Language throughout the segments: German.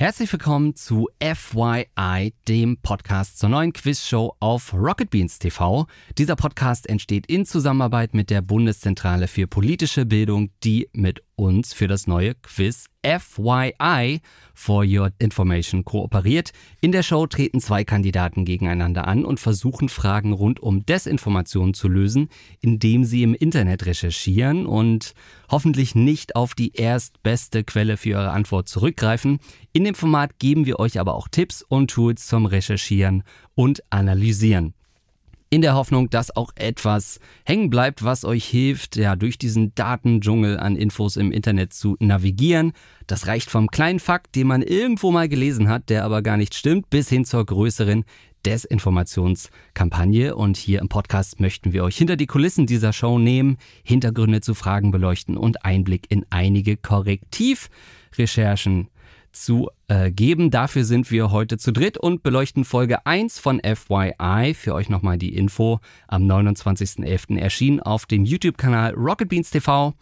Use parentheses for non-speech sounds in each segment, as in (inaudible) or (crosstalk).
Herzlich willkommen zu FYI, dem Podcast zur neuen Quizshow auf Rocket Beans TV. Dieser Podcast entsteht in Zusammenarbeit mit der Bundeszentrale für politische Bildung, die mit uns für das neue Quiz FYI for Your Information kooperiert. In der Show treten zwei Kandidaten gegeneinander an und versuchen Fragen rund um Desinformation zu lösen, indem sie im Internet recherchieren und hoffentlich nicht auf die erstbeste Quelle für ihre Antwort zurückgreifen. In dem Format geben wir euch aber auch Tipps und Tools zum Recherchieren und Analysieren in der Hoffnung, dass auch etwas hängen bleibt, was euch hilft, ja, durch diesen Datendschungel an Infos im Internet zu navigieren. Das reicht vom kleinen Fakt, den man irgendwo mal gelesen hat, der aber gar nicht stimmt, bis hin zur größeren Desinformationskampagne. Und hier im Podcast möchten wir euch hinter die Kulissen dieser Show nehmen, Hintergründe zu Fragen beleuchten und Einblick in einige Korrektivrecherchen zu äh, geben. Dafür sind wir heute zu dritt und beleuchten Folge 1 von FYI. Für euch nochmal die Info. Am 29.11. erschien auf dem YouTube-Kanal Rocket Beans TV.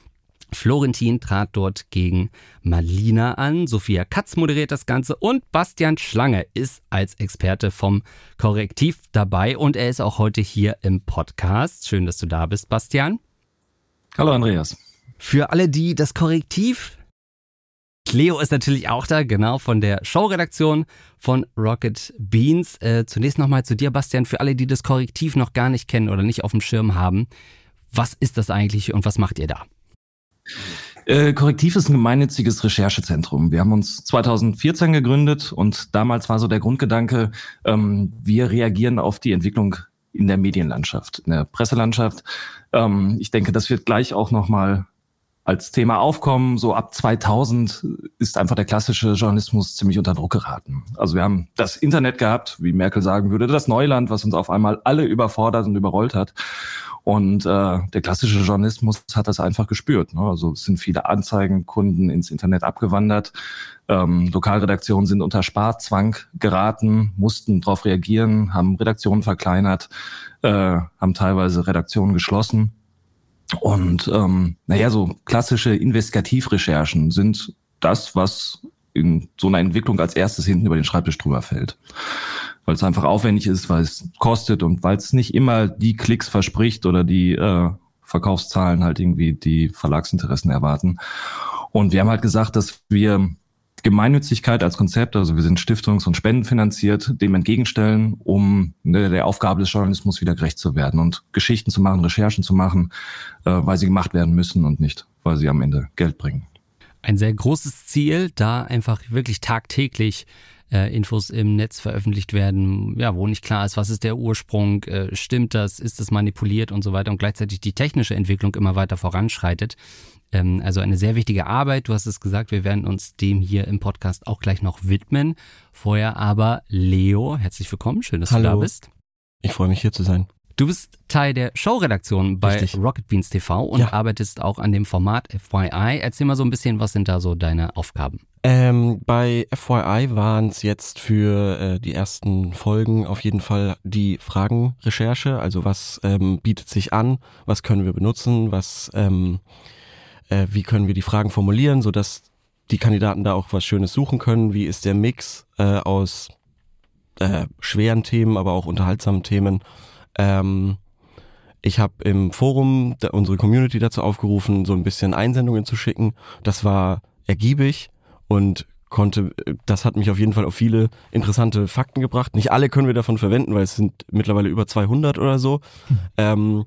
Florentin trat dort gegen Malina an. Sophia Katz moderiert das Ganze und Bastian Schlange ist als Experte vom Korrektiv dabei und er ist auch heute hier im Podcast. Schön, dass du da bist, Bastian. Hallo, Andreas. Für alle, die das Korrektiv Leo ist natürlich auch da, genau, von der Showredaktion von Rocket Beans. Äh, zunächst nochmal zu dir, Bastian, für alle, die das Korrektiv noch gar nicht kennen oder nicht auf dem Schirm haben. Was ist das eigentlich und was macht ihr da? Äh, Korrektiv ist ein gemeinnütziges Recherchezentrum. Wir haben uns 2014 gegründet und damals war so der Grundgedanke, ähm, wir reagieren auf die Entwicklung in der Medienlandschaft, in der Presselandschaft. Ähm, ich denke, das wird gleich auch nochmal als Thema aufkommen. So ab 2000 ist einfach der klassische Journalismus ziemlich unter Druck geraten. Also wir haben das Internet gehabt, wie Merkel sagen würde, das Neuland, was uns auf einmal alle überfordert und überrollt hat. Und äh, der klassische Journalismus hat das einfach gespürt. Ne? Also es sind viele Anzeigenkunden ins Internet abgewandert. Ähm, Lokalredaktionen sind unter Sparzwang geraten, mussten darauf reagieren, haben Redaktionen verkleinert, äh, haben teilweise Redaktionen geschlossen. Und ähm, naja, so klassische Investigativrecherchen sind das, was in so einer Entwicklung als erstes hinten über den Schreibtisch drüber fällt. Weil es einfach aufwendig ist, weil es kostet und weil es nicht immer die Klicks verspricht oder die äh, Verkaufszahlen halt irgendwie die Verlagsinteressen erwarten. Und wir haben halt gesagt, dass wir Gemeinnützigkeit als Konzept, also wir sind stiftungs- und spendenfinanziert, dem entgegenstellen, um ne, der Aufgabe des Journalismus wieder gerecht zu werden und Geschichten zu machen, Recherchen zu machen, äh, weil sie gemacht werden müssen und nicht, weil sie am Ende Geld bringen. Ein sehr großes Ziel, da einfach wirklich tagtäglich äh, Infos im Netz veröffentlicht werden, ja, wo nicht klar ist, was ist der Ursprung, äh, stimmt das, ist das manipuliert und so weiter und gleichzeitig die technische Entwicklung immer weiter voranschreitet. Ähm, also eine sehr wichtige Arbeit. Du hast es gesagt, wir werden uns dem hier im Podcast auch gleich noch widmen. Vorher aber Leo, herzlich willkommen, schön, dass Hallo. du da bist. Ich freue mich hier zu sein. Du bist Teil der Showredaktion bei Richtig. Rocket Beans TV und ja. arbeitest auch an dem Format FYI. Erzähl mal so ein bisschen, was sind da so deine Aufgaben? Ähm, bei FYI waren es jetzt für äh, die ersten Folgen auf jeden Fall die Fragenrecherche. Also was ähm, bietet sich an, was können wir benutzen, was ähm, äh, wie können wir die Fragen formulieren, sodass die Kandidaten da auch was Schönes suchen können. Wie ist der Mix äh, aus äh, schweren Themen, aber auch unterhaltsamen Themen? Ähm, ich habe im Forum unsere Community dazu aufgerufen, so ein bisschen Einsendungen zu schicken. Das war ergiebig und konnte, das hat mich auf jeden Fall auf viele interessante Fakten gebracht. Nicht alle können wir davon verwenden, weil es sind mittlerweile über 200 oder so. Hm. Ähm,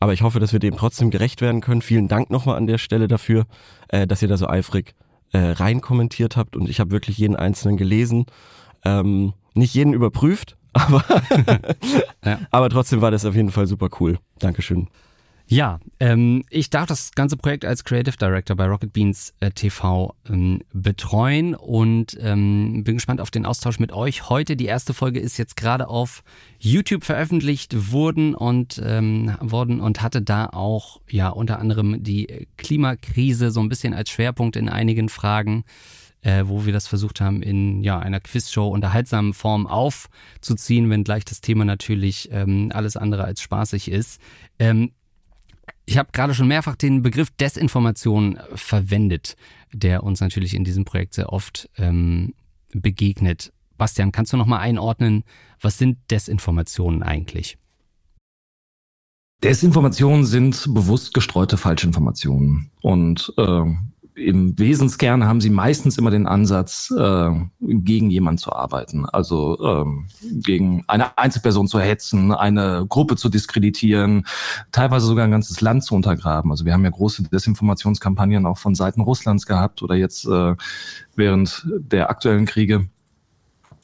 aber ich hoffe, dass wir dem trotzdem gerecht werden können. Vielen Dank nochmal an der Stelle dafür, äh, dass ihr da so eifrig äh, rein kommentiert habt. Und ich habe wirklich jeden einzelnen gelesen. Ähm, nicht jeden überprüft, aber, (laughs) ja. aber trotzdem war das auf jeden Fall super cool. Dankeschön. Ja, ähm, ich darf das ganze Projekt als Creative Director bei Rocket Beans äh, TV ähm, betreuen und ähm, bin gespannt auf den Austausch mit euch. Heute die erste Folge ist jetzt gerade auf YouTube veröffentlicht worden und ähm, worden und hatte da auch ja unter anderem die Klimakrise so ein bisschen als Schwerpunkt in einigen Fragen. Äh, wo wir das versucht haben, in ja, einer Quizshow unterhaltsamen Form aufzuziehen, wenngleich das Thema natürlich ähm, alles andere als spaßig ist. Ähm, ich habe gerade schon mehrfach den Begriff Desinformation verwendet, der uns natürlich in diesem Projekt sehr oft ähm, begegnet. Bastian, kannst du noch mal einordnen, was sind Desinformationen eigentlich? Desinformationen sind bewusst gestreute Falschinformationen. Und äh, im Wesenskern haben sie meistens immer den Ansatz, äh, gegen jemanden zu arbeiten. Also ähm, gegen eine Einzelperson zu hetzen, eine Gruppe zu diskreditieren, teilweise sogar ein ganzes Land zu untergraben. Also wir haben ja große Desinformationskampagnen auch von Seiten Russlands gehabt oder jetzt äh, während der aktuellen Kriege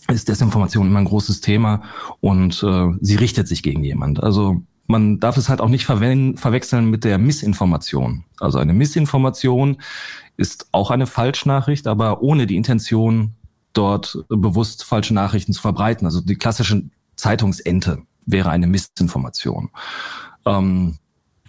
ist Desinformation immer ein großes Thema und äh, sie richtet sich gegen jemand. Also man darf es halt auch nicht verwechseln mit der Missinformation. Also eine Missinformation ist auch eine Falschnachricht, aber ohne die Intention, dort bewusst falsche Nachrichten zu verbreiten. Also die klassische Zeitungsente wäre eine Missinformation. Ähm,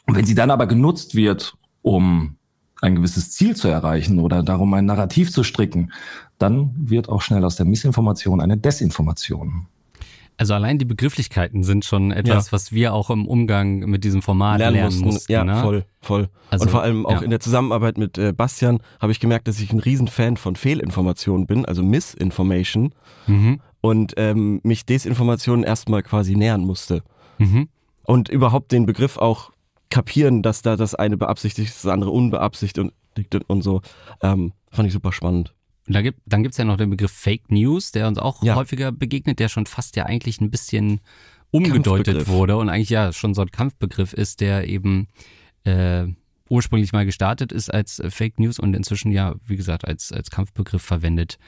wenn sie dann aber genutzt wird, um ein gewisses Ziel zu erreichen oder darum ein Narrativ zu stricken, dann wird auch schnell aus der Missinformation eine Desinformation. Also allein die Begrifflichkeiten sind schon etwas, ja. was wir auch im Umgang mit diesem Format lernen, lernen mussten. mussten. Ja, ne? voll, voll. Also, und vor allem auch ja. in der Zusammenarbeit mit äh, Bastian habe ich gemerkt, dass ich ein Riesenfan von Fehlinformationen bin, also Misinformation. Mhm. Und ähm, mich Desinformationen erstmal quasi nähern musste. Mhm. Und überhaupt den Begriff auch kapieren, dass da das eine beabsichtigt ist, das andere unbeabsichtigt und, und so. Ähm, fand ich super spannend. Und da gibt, dann gibt es ja noch den Begriff Fake News, der uns auch ja. häufiger begegnet, der schon fast ja eigentlich ein bisschen umgedeutet wurde und eigentlich ja schon so ein Kampfbegriff ist, der eben äh, ursprünglich mal gestartet ist als Fake News und inzwischen ja, wie gesagt, als, als Kampfbegriff verwendet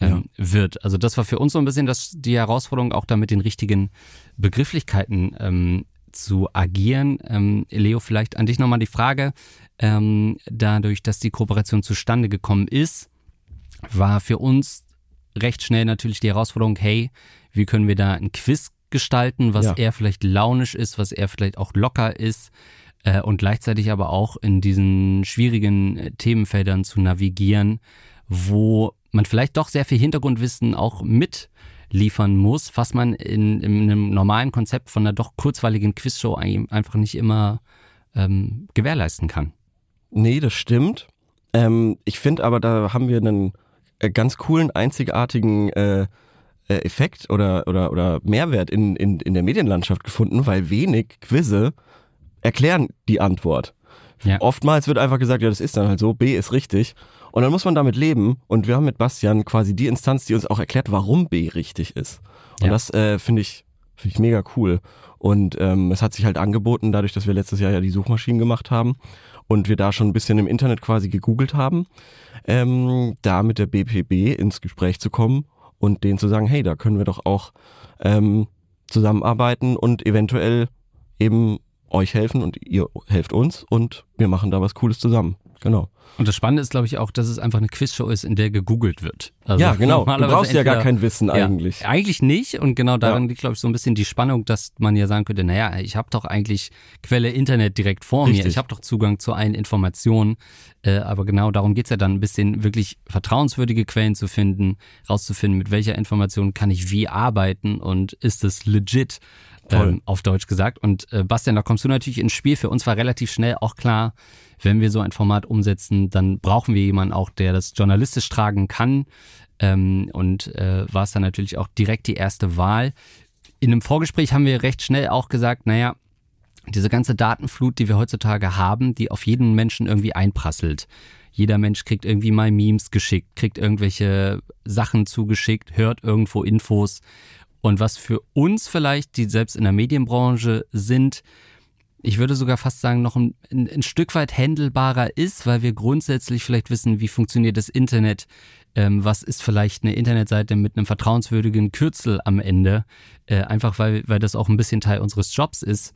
ähm, ja. wird. Also das war für uns so ein bisschen das, die Herausforderung, auch da mit den richtigen Begrifflichkeiten ähm, zu agieren. Ähm, Leo, vielleicht an dich nochmal die Frage, ähm, dadurch, dass die Kooperation zustande gekommen ist, war für uns recht schnell natürlich die Herausforderung, hey, wie können wir da ein Quiz gestalten, was ja. eher vielleicht launisch ist, was eher vielleicht auch locker ist äh, und gleichzeitig aber auch in diesen schwierigen äh, Themenfeldern zu navigieren, wo man vielleicht doch sehr viel Hintergrundwissen auch mitliefern muss, was man in, in einem normalen Konzept von einer doch kurzweiligen Quizshow einfach nicht immer ähm, gewährleisten kann. Nee, das stimmt. Ähm, ich finde aber, da haben wir einen ganz coolen, einzigartigen äh, äh, Effekt oder, oder, oder Mehrwert in, in, in der Medienlandschaft gefunden, weil wenig Quizze erklären die Antwort. Ja. Oftmals wird einfach gesagt, ja, das ist dann halt so, B ist richtig. Und dann muss man damit leben. Und wir haben mit Bastian quasi die Instanz, die uns auch erklärt, warum B richtig ist. Und ja. das äh, finde ich, finde ich mega cool. Und ähm, es hat sich halt angeboten, dadurch, dass wir letztes Jahr ja die Suchmaschinen gemacht haben und wir da schon ein bisschen im Internet quasi gegoogelt haben, ähm, da mit der BPB ins Gespräch zu kommen und denen zu sagen, hey, da können wir doch auch ähm, zusammenarbeiten und eventuell eben euch helfen und ihr helft uns und wir machen da was Cooles zusammen. Genau. Und das Spannende ist, glaube ich, auch, dass es einfach eine Quizshow ist, in der gegoogelt wird. Also ja, genau. (laughs) Du brauchst ja gar kein Wissen eigentlich. Ja, eigentlich nicht. Und genau daran ja. liegt, glaube ich, so ein bisschen die Spannung, dass man ja sagen könnte, naja, ich habe doch eigentlich Quelle Internet direkt vor Richtig. mir. Ich habe doch Zugang zu allen Informationen. Äh, aber genau darum geht's ja dann, ein bisschen wirklich vertrauenswürdige Quellen zu finden, rauszufinden, mit welcher Information kann ich wie arbeiten und ist es legit. Ähm, auf Deutsch gesagt. Und äh, Bastian, da kommst du natürlich ins Spiel. Für uns war relativ schnell auch klar, wenn wir so ein Format umsetzen, dann brauchen wir jemanden auch, der das journalistisch tragen kann. Ähm, und äh, war es dann natürlich auch direkt die erste Wahl. In einem Vorgespräch haben wir recht schnell auch gesagt, naja, diese ganze Datenflut, die wir heutzutage haben, die auf jeden Menschen irgendwie einprasselt. Jeder Mensch kriegt irgendwie mal Memes geschickt, kriegt irgendwelche Sachen zugeschickt, hört irgendwo Infos. Und was für uns vielleicht, die selbst in der Medienbranche sind, ich würde sogar fast sagen, noch ein, ein, Stück weit händelbarer ist, weil wir grundsätzlich vielleicht wissen, wie funktioniert das Internet, ähm, was ist vielleicht eine Internetseite mit einem vertrauenswürdigen Kürzel am Ende, äh, einfach weil, weil das auch ein bisschen Teil unseres Jobs ist,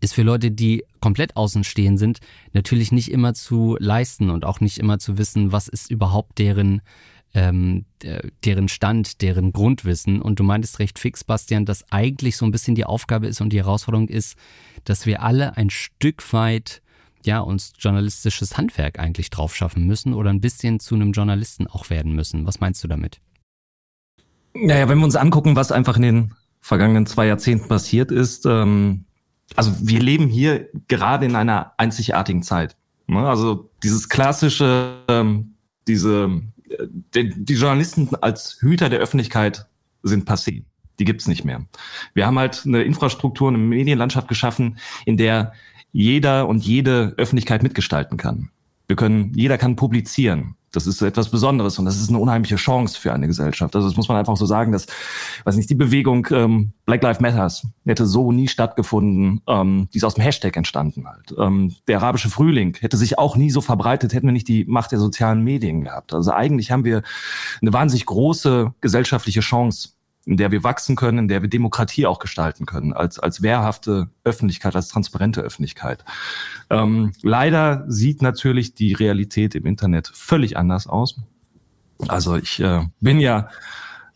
ist für Leute, die komplett außenstehend sind, natürlich nicht immer zu leisten und auch nicht immer zu wissen, was ist überhaupt deren ähm, deren Stand, deren Grundwissen. Und du meintest recht fix, Bastian, dass eigentlich so ein bisschen die Aufgabe ist und die Herausforderung ist, dass wir alle ein Stück weit ja, uns journalistisches Handwerk eigentlich drauf schaffen müssen oder ein bisschen zu einem Journalisten auch werden müssen. Was meinst du damit? Naja, wenn wir uns angucken, was einfach in den vergangenen zwei Jahrzehnten passiert ist, ähm, also wir leben hier gerade in einer einzigartigen Zeit. Ne? Also dieses klassische, ähm, diese die, Journalisten als Hüter der Öffentlichkeit sind passé. Die gibt's nicht mehr. Wir haben halt eine Infrastruktur, eine Medienlandschaft geschaffen, in der jeder und jede Öffentlichkeit mitgestalten kann. Wir können, jeder kann publizieren. Das ist etwas Besonderes und das ist eine unheimliche Chance für eine Gesellschaft. Also das muss man einfach so sagen, dass, weiß nicht, die Bewegung ähm, Black Lives Matters hätte so nie stattgefunden. Ähm, die ist aus dem Hashtag entstanden halt. Ähm, der arabische Frühling hätte sich auch nie so verbreitet, hätten wir nicht die Macht der sozialen Medien gehabt. Also eigentlich haben wir eine wahnsinnig große gesellschaftliche Chance in der wir wachsen können, in der wir Demokratie auch gestalten können, als, als wehrhafte Öffentlichkeit, als transparente Öffentlichkeit. Ähm, leider sieht natürlich die Realität im Internet völlig anders aus. Also ich äh, bin ja,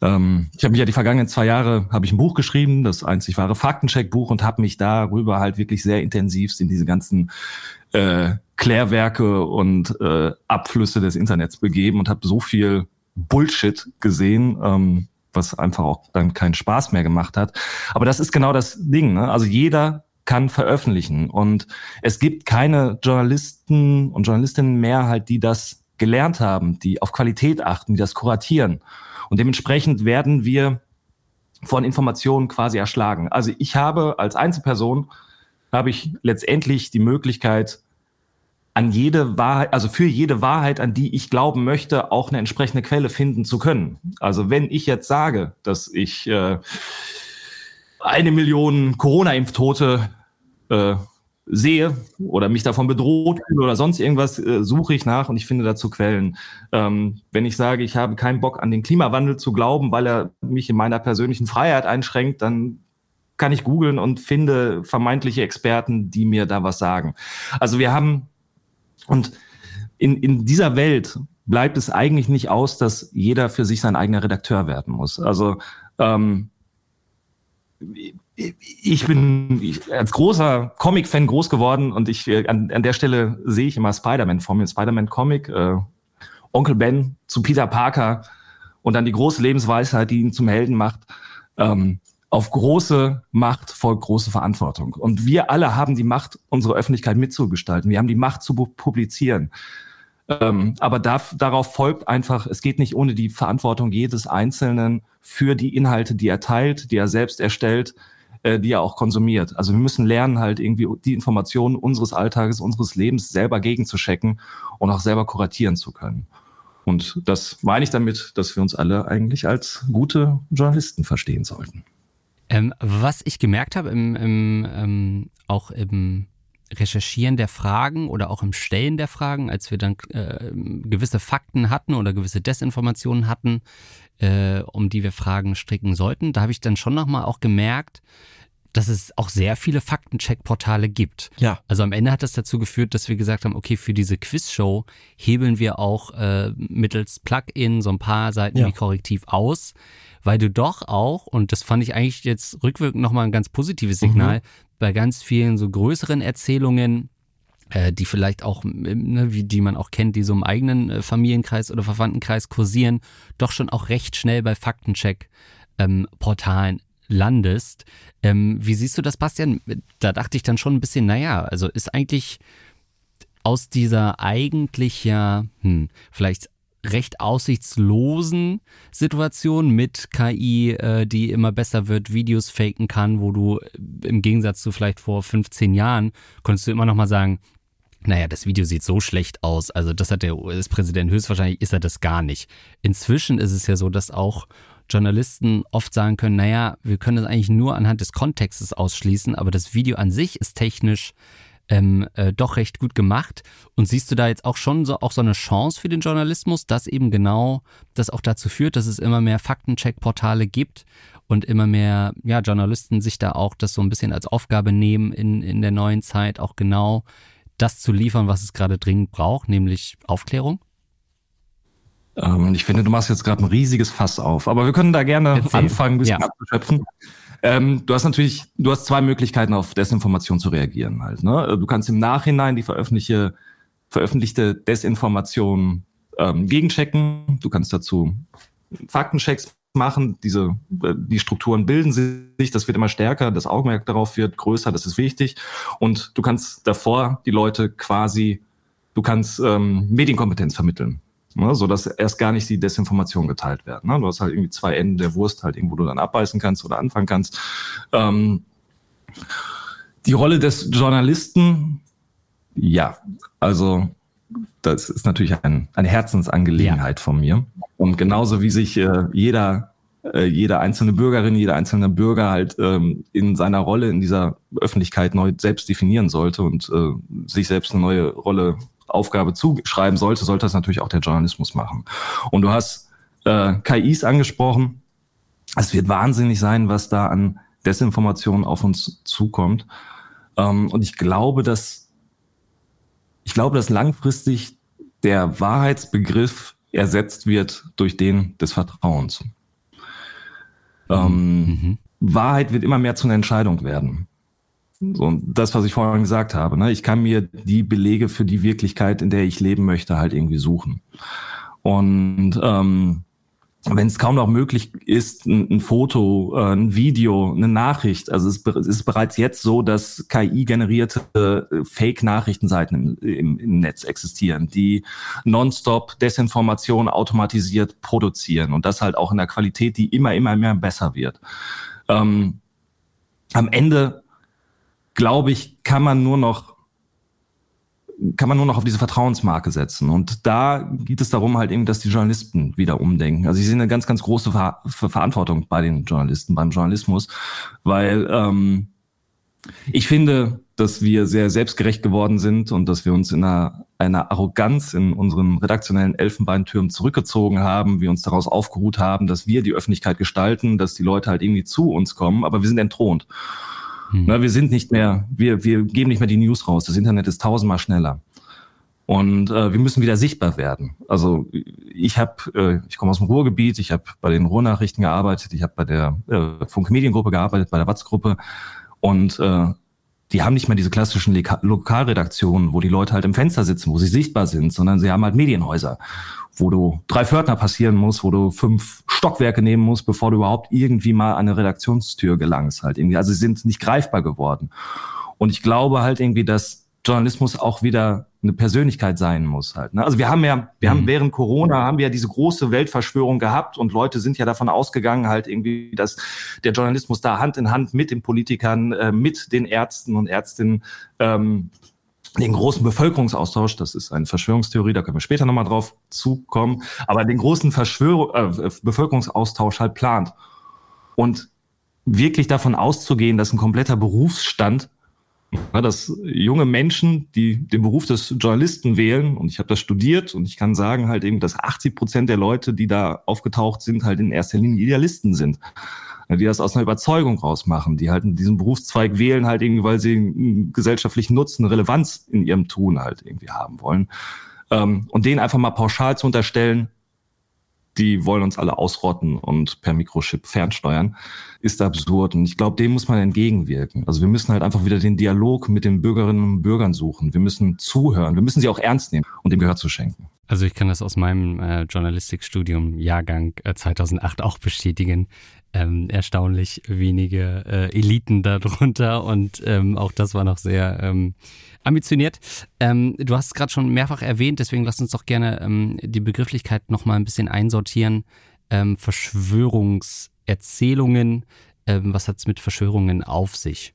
ähm, ich habe mich ja die vergangenen zwei Jahre, habe ich ein Buch geschrieben, das einzig wahre Faktencheck-Buch und habe mich darüber halt wirklich sehr intensiv in diese ganzen äh, Klärwerke und äh, Abflüsse des Internets begeben und habe so viel Bullshit gesehen, ähm, was einfach auch dann keinen Spaß mehr gemacht hat. Aber das ist genau das Ding. Ne? Also jeder kann veröffentlichen und es gibt keine Journalisten und Journalistinnen mehr halt, die das gelernt haben, die auf Qualität achten, die das kuratieren. Und dementsprechend werden wir von Informationen quasi erschlagen. Also ich habe als Einzelperson habe ich letztendlich die Möglichkeit, an jede Wahrheit, also für jede Wahrheit, an die ich glauben möchte, auch eine entsprechende Quelle finden zu können. Also wenn ich jetzt sage, dass ich äh, eine Million Corona-Impftote äh, sehe oder mich davon bedroht fühle oder sonst irgendwas, äh, suche ich nach und ich finde dazu Quellen. Ähm, wenn ich sage, ich habe keinen Bock an den Klimawandel zu glauben, weil er mich in meiner persönlichen Freiheit einschränkt, dann kann ich googeln und finde vermeintliche Experten, die mir da was sagen. Also wir haben und in, in dieser Welt bleibt es eigentlich nicht aus, dass jeder für sich sein eigener Redakteur werden muss. Also ähm, ich bin als großer Comic-Fan groß geworden und ich äh, an, an der Stelle sehe ich immer Spider-Man vor mir, Spider-Man-Comic, äh, Onkel Ben zu Peter Parker und dann die große Lebensweisheit, die ihn zum Helden macht. Ähm, auf große Macht folgt große Verantwortung. Und wir alle haben die Macht, unsere Öffentlichkeit mitzugestalten. Wir haben die Macht zu publizieren. Ähm, aber da, darauf folgt einfach, es geht nicht ohne die Verantwortung jedes Einzelnen für die Inhalte, die er teilt, die er selbst erstellt, äh, die er auch konsumiert. Also wir müssen lernen, halt irgendwie die Informationen unseres Alltages, unseres Lebens selber gegenzuchecken und auch selber kuratieren zu können. Und das meine ich damit, dass wir uns alle eigentlich als gute Journalisten verstehen sollten. Ähm, was ich gemerkt habe, im, im, ähm, auch im Recherchieren der Fragen oder auch im Stellen der Fragen, als wir dann äh, gewisse Fakten hatten oder gewisse Desinformationen hatten, äh, um die wir Fragen stricken sollten, da habe ich dann schon nochmal auch gemerkt, dass es auch sehr viele Faktencheck-Portale gibt. Ja. Also am Ende hat das dazu geführt, dass wir gesagt haben, okay, für diese Quizshow hebeln wir auch äh, mittels Plugin so ein paar Seiten ja. wie Korrektiv aus, weil du doch auch, und das fand ich eigentlich jetzt rückwirkend nochmal ein ganz positives Signal, mhm. bei ganz vielen so größeren Erzählungen, äh, die vielleicht auch, ne, wie die man auch kennt, die so im eigenen äh, Familienkreis oder Verwandtenkreis kursieren, doch schon auch recht schnell bei Faktencheck-Portalen ähm, landest. Ähm, wie siehst du das, Bastian? Da dachte ich dann schon ein bisschen, naja, also ist eigentlich aus dieser eigentlich ja, hm, vielleicht recht aussichtslosen Situation mit KI, äh, die immer besser wird, Videos faken kann, wo du äh, im Gegensatz zu vielleicht vor 15 Jahren konntest du immer noch mal sagen, naja, das Video sieht so schlecht aus. Also das hat der US-Präsident höchstwahrscheinlich ist er das gar nicht. Inzwischen ist es ja so, dass auch Journalisten oft sagen können, naja, wir können das eigentlich nur anhand des Kontextes ausschließen, aber das Video an sich ist technisch ähm, äh, doch recht gut gemacht. Und siehst du da jetzt auch schon so, auch so eine Chance für den Journalismus, dass eben genau das auch dazu führt, dass es immer mehr Faktencheck-Portale gibt und immer mehr ja, Journalisten sich da auch das so ein bisschen als Aufgabe nehmen, in, in der neuen Zeit auch genau das zu liefern, was es gerade dringend braucht, nämlich Aufklärung? Ähm, ich finde, du machst jetzt gerade ein riesiges Fass auf, aber wir können da gerne Erzähl. anfangen, ein bisschen ja. abzuschöpfen. Ähm, du hast natürlich, du hast zwei Möglichkeiten, auf Desinformation zu reagieren halt. Ne? Du kannst im Nachhinein die veröffentlichte, veröffentlichte Desinformation ähm, gegenchecken. Du kannst dazu Faktenchecks machen. Diese, äh, die Strukturen bilden sich, das wird immer stärker, das Augenmerk darauf wird größer, das ist wichtig. Und du kannst davor die Leute quasi, du kannst ähm, Medienkompetenz vermitteln. Ne, so dass erst gar nicht die Desinformation geteilt werden. Ne? Du hast halt irgendwie zwei Enden der Wurst halt irgendwo du dann abbeißen kannst oder anfangen kannst. Ähm, die Rolle des Journalisten, ja, also das ist natürlich ein, eine Herzensangelegenheit ja. von mir. Und genauso wie sich äh, jeder äh, jede einzelne Bürgerin, jeder einzelne Bürger halt ähm, in seiner Rolle in dieser Öffentlichkeit neu selbst definieren sollte und äh, sich selbst eine neue Rolle, Aufgabe zuschreiben sollte, sollte das natürlich auch der Journalismus machen. Und du hast äh, KIs angesprochen. Es wird wahnsinnig sein, was da an Desinformation auf uns zukommt. Ähm, und ich glaube, dass ich glaube, dass langfristig der Wahrheitsbegriff ersetzt wird durch den des Vertrauens. Ähm, mhm. Wahrheit wird immer mehr zu einer Entscheidung werden. So, das, was ich vorhin gesagt habe, ne? ich kann mir die Belege für die Wirklichkeit, in der ich leben möchte, halt irgendwie suchen. Und ähm, wenn es kaum noch möglich ist, ein, ein Foto, äh, ein Video, eine Nachricht, also es, ist bereits jetzt so, dass KI-generierte äh, Fake-Nachrichtenseiten im, im, im, Netz existieren, die nonstop Desinformation automatisiert produzieren und das halt auch in der Qualität, die immer, immer mehr besser wird. Ähm, am Ende, glaube ich, kann man nur noch kann man nur noch auf diese Vertrauensmarke setzen. Und da geht es darum halt eben, dass die Journalisten wieder umdenken. Also ich sehe eine ganz, ganz große Ver Verantwortung bei den Journalisten, beim Journalismus, weil ähm, ich finde, dass wir sehr selbstgerecht geworden sind und dass wir uns in einer, einer Arroganz in unseren redaktionellen Elfenbeintürmen zurückgezogen haben, wir uns daraus aufgeruht haben, dass wir die Öffentlichkeit gestalten, dass die Leute halt irgendwie zu uns kommen, aber wir sind entthront. Hm. Na, wir sind nicht mehr, wir, wir geben nicht mehr die News raus. Das Internet ist tausendmal schneller. Und äh, wir müssen wieder sichtbar werden. Also ich habe, äh, ich komme aus dem Ruhrgebiet, ich habe bei den Ruhrnachrichten gearbeitet, ich habe bei der äh, Funk Mediengruppe gearbeitet, bei der Watz-Gruppe und äh, die haben nicht mehr diese klassischen Leka Lokalredaktionen, wo die Leute halt im Fenster sitzen, wo sie sichtbar sind, sondern sie haben halt Medienhäuser, wo du drei Pförtner passieren musst, wo du fünf Stockwerke nehmen musst, bevor du überhaupt irgendwie mal an eine Redaktionstür gelangst halt irgendwie. Also sie sind nicht greifbar geworden. Und ich glaube halt irgendwie, dass Journalismus auch wieder eine Persönlichkeit sein muss halt. Ne? Also wir haben ja, wir mhm. haben während Corona haben wir ja diese große Weltverschwörung gehabt und Leute sind ja davon ausgegangen halt irgendwie, dass der Journalismus da Hand in Hand mit den Politikern, äh, mit den Ärzten und Ärztinnen ähm, den großen Bevölkerungsaustausch, das ist eine Verschwörungstheorie, da können wir später nochmal drauf zukommen, aber den großen Verschwörung, äh, Bevölkerungsaustausch halt plant. Und wirklich davon auszugehen, dass ein kompletter Berufsstand ja, dass junge Menschen, die den Beruf des Journalisten wählen, und ich habe das studiert und ich kann sagen halt eben, dass 80 Prozent der Leute, die da aufgetaucht sind, halt in erster Linie Idealisten sind. Die das aus einer Überzeugung rausmachen, die halt diesen Berufszweig wählen, halt irgendwie, weil sie einen gesellschaftlichen Nutzen, Relevanz in ihrem Tun halt irgendwie haben wollen. Ähm, und denen einfach mal pauschal zu unterstellen, die wollen uns alle ausrotten und per Mikrochip fernsteuern, ist absurd. Und ich glaube, dem muss man entgegenwirken. Also wir müssen halt einfach wieder den Dialog mit den Bürgerinnen und Bürgern suchen. Wir müssen zuhören. Wir müssen sie auch ernst nehmen und dem Gehör zu schenken. Also ich kann das aus meinem äh, Journalistikstudium Jahrgang äh, 2008 auch bestätigen. Ähm, erstaunlich wenige äh, Eliten darunter und ähm, auch das war noch sehr ähm, ambitioniert. Ähm, du hast es gerade schon mehrfach erwähnt, deswegen lass uns doch gerne ähm, die Begrifflichkeit nochmal ein bisschen einsortieren. Ähm, Verschwörungserzählungen, was hat es mit Verschwörungen auf sich?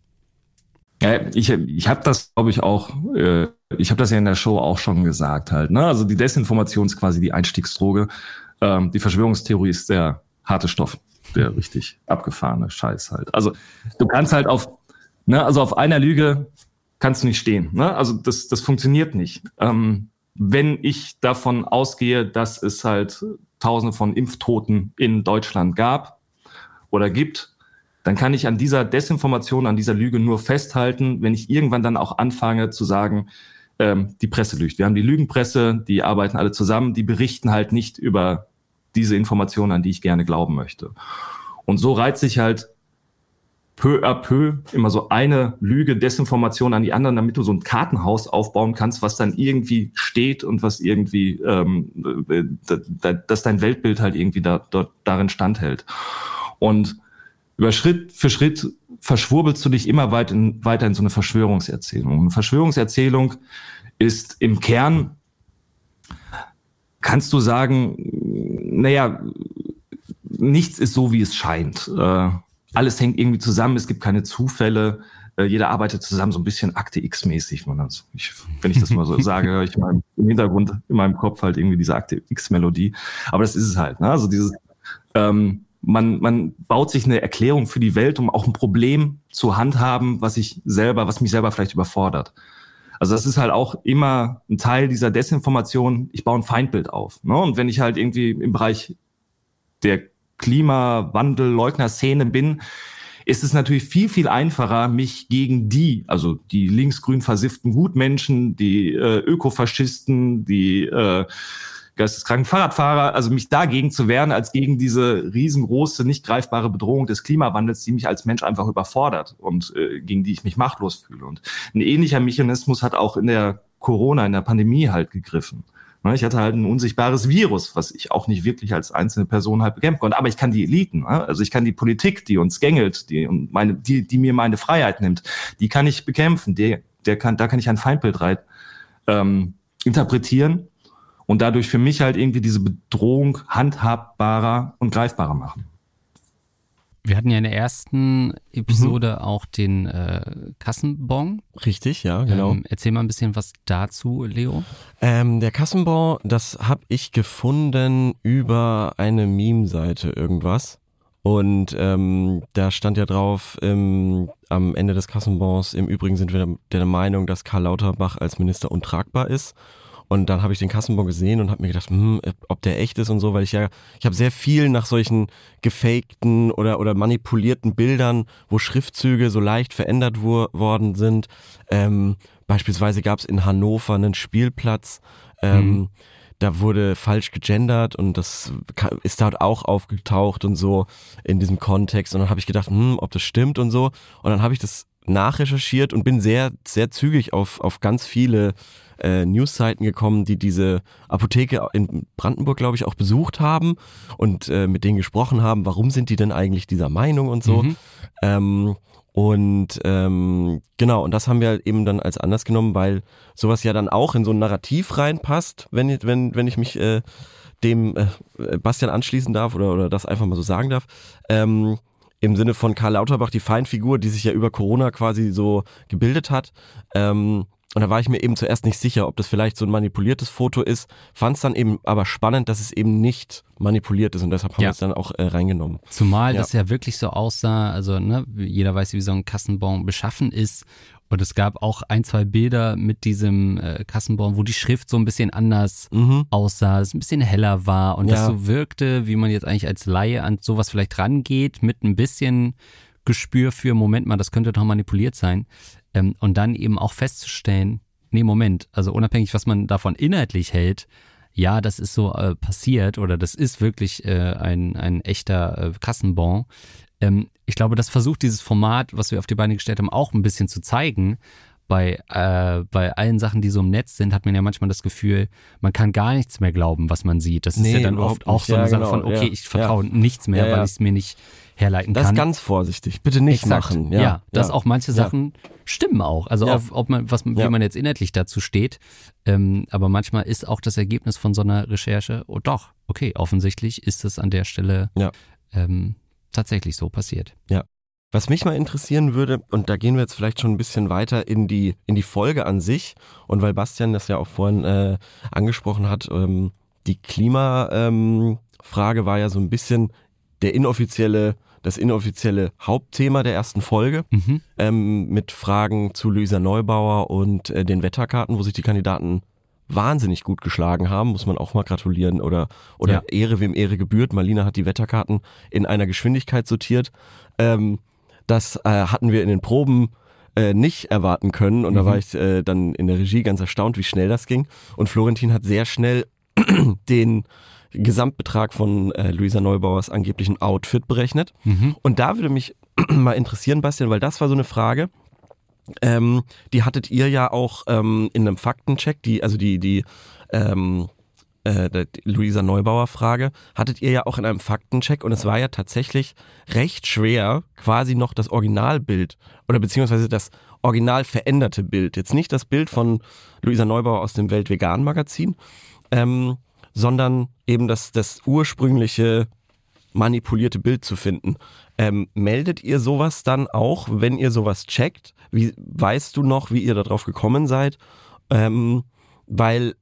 Ja, ich ich habe das, glaube ich, auch, äh, ich habe das ja in der Show auch schon gesagt halt. Ne? Also die Desinformation ist quasi die Einstiegsdroge. Ähm, die Verschwörungstheorie ist der harte Stoff, der richtig abgefahrene Scheiß halt. Also du kannst halt auf, ne, also auf einer Lüge kannst du nicht stehen. Ne? Also das, das funktioniert nicht. Ähm, wenn ich davon ausgehe, dass es halt Tausende von Impftoten in Deutschland gab oder gibt, dann kann ich an dieser Desinformation, an dieser Lüge nur festhalten, wenn ich irgendwann dann auch anfange zu sagen, ähm, die Presse lügt. Wir haben die Lügenpresse, die arbeiten alle zusammen, die berichten halt nicht über diese Informationen, an die ich gerne glauben möchte. Und so reiht sich halt peu à peu immer so eine Lüge, Desinformation an die anderen, damit du so ein Kartenhaus aufbauen kannst, was dann irgendwie steht und was irgendwie, ähm, äh, dass dein Weltbild halt irgendwie da, dort, darin standhält. Und über Schritt für Schritt verschwurbelst du dich immer weit in, weiter in so eine Verschwörungserzählung. Eine Verschwörungserzählung ist im Kern kannst du sagen, naja, nichts ist so, wie es scheint. Äh, alles hängt irgendwie zusammen, es gibt keine Zufälle. Äh, jeder arbeitet zusammen so ein bisschen Akte X-mäßig. wenn ich das mal so (laughs) sage, höre ich meinem, im Hintergrund in meinem Kopf halt irgendwie diese Akte X-Melodie. Aber das ist es halt. Ne? Also dieses, ähm, man, man baut sich eine Erklärung für die Welt, um auch ein Problem zu handhaben, was ich selber, was mich selber vielleicht überfordert. Also das ist halt auch immer ein Teil dieser Desinformation. Ich baue ein Feindbild auf. Ne? Und wenn ich halt irgendwie im Bereich der Klimawandel-Leugner-Szene bin, ist es natürlich viel, viel einfacher, mich gegen die, also die linksgrün versifften Gutmenschen, die äh, Ökofaschisten, die äh, geisteskranken Fahrradfahrer, also mich dagegen zu wehren, als gegen diese riesengroße, nicht greifbare Bedrohung des Klimawandels, die mich als Mensch einfach überfordert und äh, gegen die ich mich machtlos fühle. Und ein ähnlicher Mechanismus hat auch in der Corona, in der Pandemie halt gegriffen. Ne, ich hatte halt ein unsichtbares Virus, was ich auch nicht wirklich als einzelne Person halt bekämpfen konnte. Aber ich kann die Eliten, ne? also ich kann die Politik, die uns gängelt, die, meine, die, die mir meine Freiheit nimmt, die kann ich bekämpfen. Der, der kann, da kann ich ein Feindbild rein ähm, interpretieren und dadurch für mich halt irgendwie diese Bedrohung handhabbarer und greifbarer machen. Wir hatten ja in der ersten Episode mhm. auch den äh, Kassenbon. Richtig, ja, genau. Ähm, erzähl mal ein bisschen was dazu, Leo. Ähm, der Kassenbon, das habe ich gefunden über eine Meme-Seite irgendwas. Und ähm, da stand ja drauf, ähm, am Ende des Kassenbons, im Übrigen sind wir der Meinung, dass Karl Lauterbach als Minister untragbar ist. Und dann habe ich den Kassenbon gesehen und habe mir gedacht, hm, ob der echt ist und so, weil ich ja, ich habe sehr viel nach solchen gefakten oder, oder manipulierten Bildern, wo Schriftzüge so leicht verändert wo, worden sind. Ähm, beispielsweise gab es in Hannover einen Spielplatz, ähm, mhm. da wurde falsch gegendert und das ist dort auch aufgetaucht und so in diesem Kontext. Und dann habe ich gedacht, hm, ob das stimmt und so. Und dann habe ich das nachrecherchiert und bin sehr, sehr zügig auf, auf ganz viele äh, Newsseiten gekommen, die diese Apotheke in Brandenburg, glaube ich, auch besucht haben und äh, mit denen gesprochen haben, warum sind die denn eigentlich dieser Meinung und so. Mhm. Ähm, und ähm, genau, und das haben wir eben dann als anders genommen, weil sowas ja dann auch in so ein Narrativ reinpasst, wenn, wenn, wenn ich mich äh, dem äh, Bastian anschließen darf oder, oder das einfach mal so sagen darf. Ähm, Im Sinne von Karl Lauterbach, die Feindfigur, die sich ja über Corona quasi so gebildet hat. Ähm, und da war ich mir eben zuerst nicht sicher, ob das vielleicht so ein manipuliertes Foto ist. Fand es dann eben aber spannend, dass es eben nicht manipuliert ist und deshalb haben ja. wir es dann auch äh, reingenommen. Zumal ja. das ja wirklich so aussah, also ne, jeder weiß, wie so ein Kassenbon beschaffen ist. Und es gab auch ein, zwei Bilder mit diesem äh, Kassenbon, wo die Schrift so ein bisschen anders mhm. aussah, es ein bisschen heller war und ja. das so wirkte, wie man jetzt eigentlich als Laie an sowas vielleicht rangeht, mit ein bisschen Gespür für, Moment mal, das könnte doch manipuliert sein. Ähm, und dann eben auch festzustellen, nee, Moment, also unabhängig, was man davon inhaltlich hält, ja, das ist so äh, passiert oder das ist wirklich äh, ein, ein echter äh, Kassenbon. Ähm, ich glaube, das versucht dieses Format, was wir auf die Beine gestellt haben, auch ein bisschen zu zeigen. Bei, äh, bei allen Sachen, die so im Netz sind, hat man ja manchmal das Gefühl, man kann gar nichts mehr glauben, was man sieht. Das nee, ist ja dann oft auch so eine ja, Sache genau, von, okay, ja, ich vertraue ja. nichts mehr, weil ich es mir nicht herleiten das kann. Das ganz vorsichtig, bitte nicht Exakt. machen. Ja, ja dass auch manche Sachen stimmen auch. Also auf, ob man, was, wie man jetzt inhaltlich dazu steht. Ähm, aber manchmal ist auch das Ergebnis von so einer Recherche, oh doch, okay, offensichtlich ist es an der Stelle ähm, tatsächlich so passiert. Ja. Was mich mal interessieren würde, und da gehen wir jetzt vielleicht schon ein bisschen weiter in die, in die Folge an sich, und weil Bastian das ja auch vorhin äh, angesprochen hat, ähm, die Klimafrage ähm, war ja so ein bisschen der inoffizielle das inoffizielle Hauptthema der ersten Folge mhm. ähm, mit Fragen zu Luisa Neubauer und äh, den Wetterkarten, wo sich die Kandidaten wahnsinnig gut geschlagen haben, muss man auch mal gratulieren oder, oder ja. Ehre wem Ehre gebührt. Marlina hat die Wetterkarten in einer Geschwindigkeit sortiert. Ähm, das äh, hatten wir in den Proben äh, nicht erwarten können und mhm. da war ich äh, dann in der Regie ganz erstaunt, wie schnell das ging. Und Florentin hat sehr schnell (clears throat) den Gesamtbetrag von äh, Luisa Neubauers angeblichen Outfit berechnet. Mhm. Und da würde mich (clears throat) mal interessieren, Bastian, weil das war so eine Frage. Ähm, die hattet ihr ja auch ähm, in einem Faktencheck, die, also die, die, ähm, äh, die Luisa Neubauer Frage, hattet ihr ja auch in einem Faktencheck und es war ja tatsächlich recht schwer, quasi noch das Originalbild oder beziehungsweise das original veränderte Bild, jetzt nicht das Bild von Luisa Neubauer aus dem Weltvegan Magazin, ähm, sondern eben das, das ursprüngliche manipulierte Bild zu finden. Ähm, meldet ihr sowas dann auch, wenn ihr sowas checkt? Wie weißt du noch, wie ihr darauf gekommen seid? Ähm, weil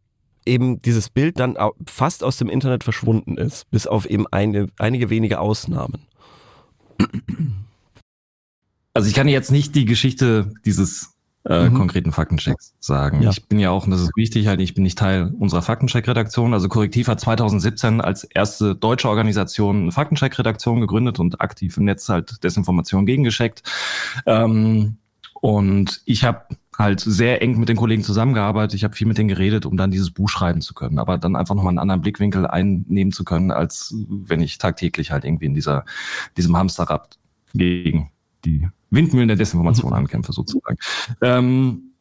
eben dieses Bild dann fast aus dem Internet verschwunden ist, bis auf eben eine, einige wenige Ausnahmen. Also ich kann jetzt nicht die Geschichte dieses äh, mhm. konkreten Faktenchecks sagen. Ja. Ich bin ja auch, und das ist wichtig, halt, ich bin nicht Teil unserer Faktencheck-Redaktion. Also Korrektiv hat 2017 als erste deutsche Organisation eine Faktencheck-Redaktion gegründet und aktiv im Netz halt Desinformation gegengescheckt. Ähm, und ich habe halt sehr eng mit den Kollegen zusammengearbeitet. Ich habe viel mit denen geredet, um dann dieses Buch schreiben zu können, aber dann einfach nochmal einen anderen Blickwinkel einnehmen zu können, als wenn ich tagtäglich halt irgendwie in dieser diesem Hamsterrad gegen die Windmühlen der Desinformation ankämpfe sozusagen. Ähm,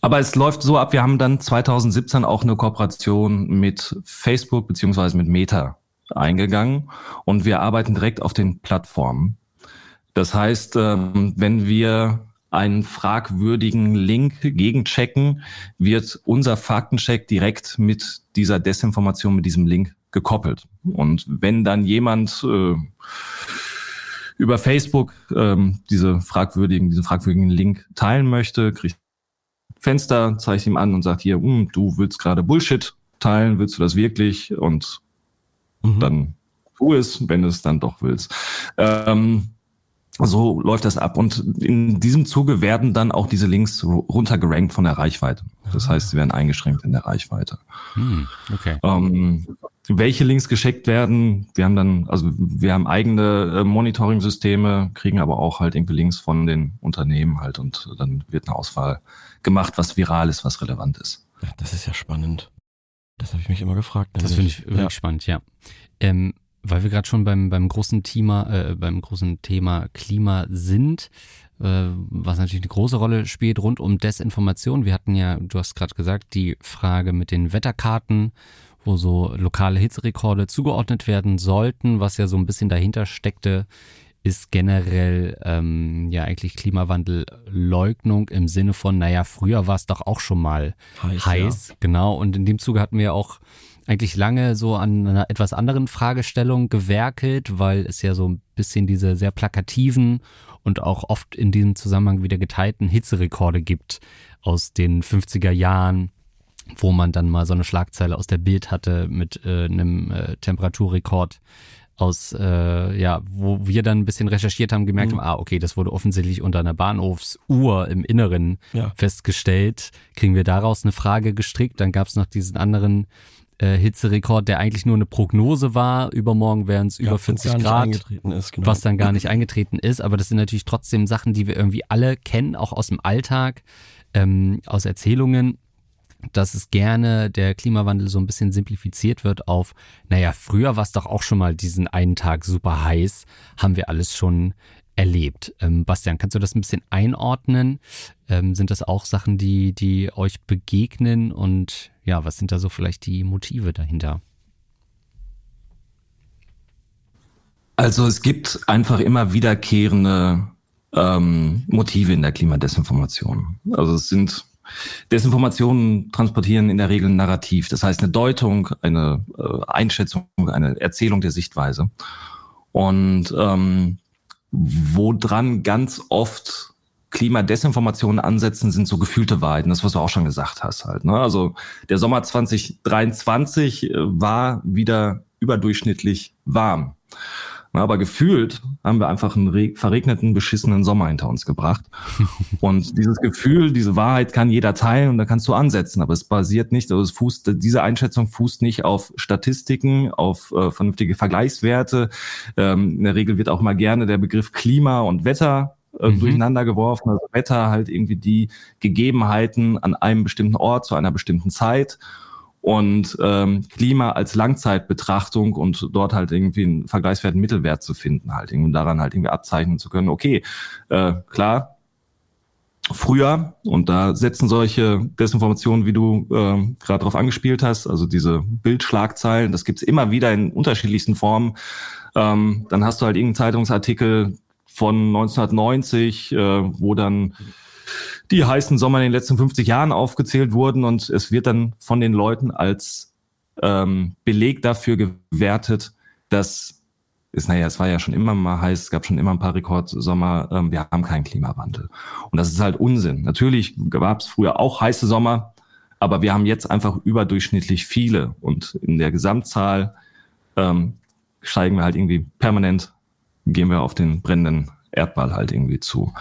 aber es läuft so ab, wir haben dann 2017 auch eine Kooperation mit Facebook beziehungsweise mit Meta eingegangen und wir arbeiten direkt auf den Plattformen. Das heißt, ähm, wenn wir einen fragwürdigen Link gegenchecken, wird unser Faktencheck direkt mit dieser Desinformation, mit diesem Link gekoppelt. Und wenn dann jemand äh, über Facebook ähm, diese fragwürdigen, diesen fragwürdigen Link teilen möchte, kriegt Fenster, zeigt ihm an und sagt hier, hm, du willst gerade Bullshit teilen, willst du das wirklich? Und mhm. dann tu es, wenn du es dann doch willst. Ähm, so läuft das ab. Und in diesem Zuge werden dann auch diese Links runtergerankt von der Reichweite. Das heißt, sie werden eingeschränkt in der Reichweite. Hm, okay. Ähm, welche Links geschickt werden, wir haben dann, also wir haben eigene äh, Monitoring-Systeme, kriegen aber auch halt irgendwie Links von den Unternehmen halt und dann wird eine Auswahl gemacht, was viral ist, was relevant ist. Ja, das ist ja spannend. Das habe ich mich immer gefragt. Das finde ich wirklich ja. spannend, ja. Ähm, weil wir gerade schon beim, beim großen Thema, äh, beim großen Thema Klima sind, äh, was natürlich eine große Rolle spielt rund um Desinformation. Wir hatten ja, du hast gerade gesagt, die Frage mit den Wetterkarten, wo so lokale Hitzerekorde zugeordnet werden sollten, was ja so ein bisschen dahinter steckte, ist generell ähm, ja eigentlich Klimawandelleugnung im Sinne von, naja, früher war es doch auch schon mal heiß, heiß ja. genau. Und in dem Zuge hatten wir auch eigentlich lange so an einer etwas anderen Fragestellung gewerkelt, weil es ja so ein bisschen diese sehr plakativen und auch oft in diesem Zusammenhang wieder geteilten Hitzerekorde gibt aus den 50er Jahren, wo man dann mal so eine Schlagzeile aus der Bild hatte mit äh, einem äh, Temperaturrekord aus, äh, ja, wo wir dann ein bisschen recherchiert haben, gemerkt mhm. haben, ah, okay, das wurde offensichtlich unter einer Bahnhofsuhr im Inneren ja. festgestellt. Kriegen wir daraus eine Frage gestrickt. Dann gab es noch diesen anderen äh, Hitzerekord, der eigentlich nur eine Prognose war. Übermorgen wären es über 40 Grad, ist, genau. was dann gar nicht eingetreten ist. Aber das sind natürlich trotzdem Sachen, die wir irgendwie alle kennen, auch aus dem Alltag, ähm, aus Erzählungen dass es gerne der Klimawandel so ein bisschen simplifiziert wird auf, naja, früher war es doch auch schon mal diesen einen Tag super heiß, haben wir alles schon erlebt. Ähm, Bastian, kannst du das ein bisschen einordnen? Ähm, sind das auch Sachen, die, die euch begegnen und ja, was sind da so vielleicht die Motive dahinter? Also es gibt einfach immer wiederkehrende ähm, Motive in der Klimadesinformation. Also es sind Desinformationen transportieren in der Regel ein Narrativ, das heißt eine Deutung, eine äh, Einschätzung, eine Erzählung der Sichtweise. Und ähm, woran ganz oft Klimadesinformationen ansetzen, sind so gefühlte Wahrheiten, das, was du auch schon gesagt hast halt. Ne? Also der Sommer 2023 äh, war wieder überdurchschnittlich warm. Aber gefühlt haben wir einfach einen verregneten, beschissenen Sommer hinter uns gebracht. (laughs) Und dieses Gefühl, diese Wahrheit kann jeder teilen und da kannst du ansetzen. Aber es basiert nicht, also es fußt, diese Einschätzung fußt nicht auf Statistiken, auf äh, vernünftige Vergleichswerte. Ähm, in der Regel wird auch immer gerne der Begriff Klima und Wetter äh, mhm. durcheinander geworfen. Also Wetter halt irgendwie die Gegebenheiten an einem bestimmten Ort zu einer bestimmten Zeit und ähm, Klima als Langzeitbetrachtung und dort halt irgendwie einen vergleichswerten Mittelwert zu finden, halt irgendwie daran halt irgendwie abzeichnen zu können, okay, äh, klar, früher, und da setzen solche Desinformationen, wie du äh, gerade darauf angespielt hast, also diese Bildschlagzeilen, das gibt's immer wieder in unterschiedlichsten Formen. Ähm, dann hast du halt irgendeinen Zeitungsartikel von 1990, äh, wo dann die heißen Sommer in den letzten 50 Jahren aufgezählt wurden und es wird dann von den Leuten als ähm, Beleg dafür gewertet, dass ist, naja, es war ja schon immer mal heiß, es gab schon immer ein paar Rekordsommer, ähm, wir haben keinen Klimawandel. Und das ist halt Unsinn. Natürlich gab es früher auch heiße Sommer, aber wir haben jetzt einfach überdurchschnittlich viele. Und in der Gesamtzahl ähm, steigen wir halt irgendwie permanent, gehen wir auf den brennenden Erdball halt irgendwie zu.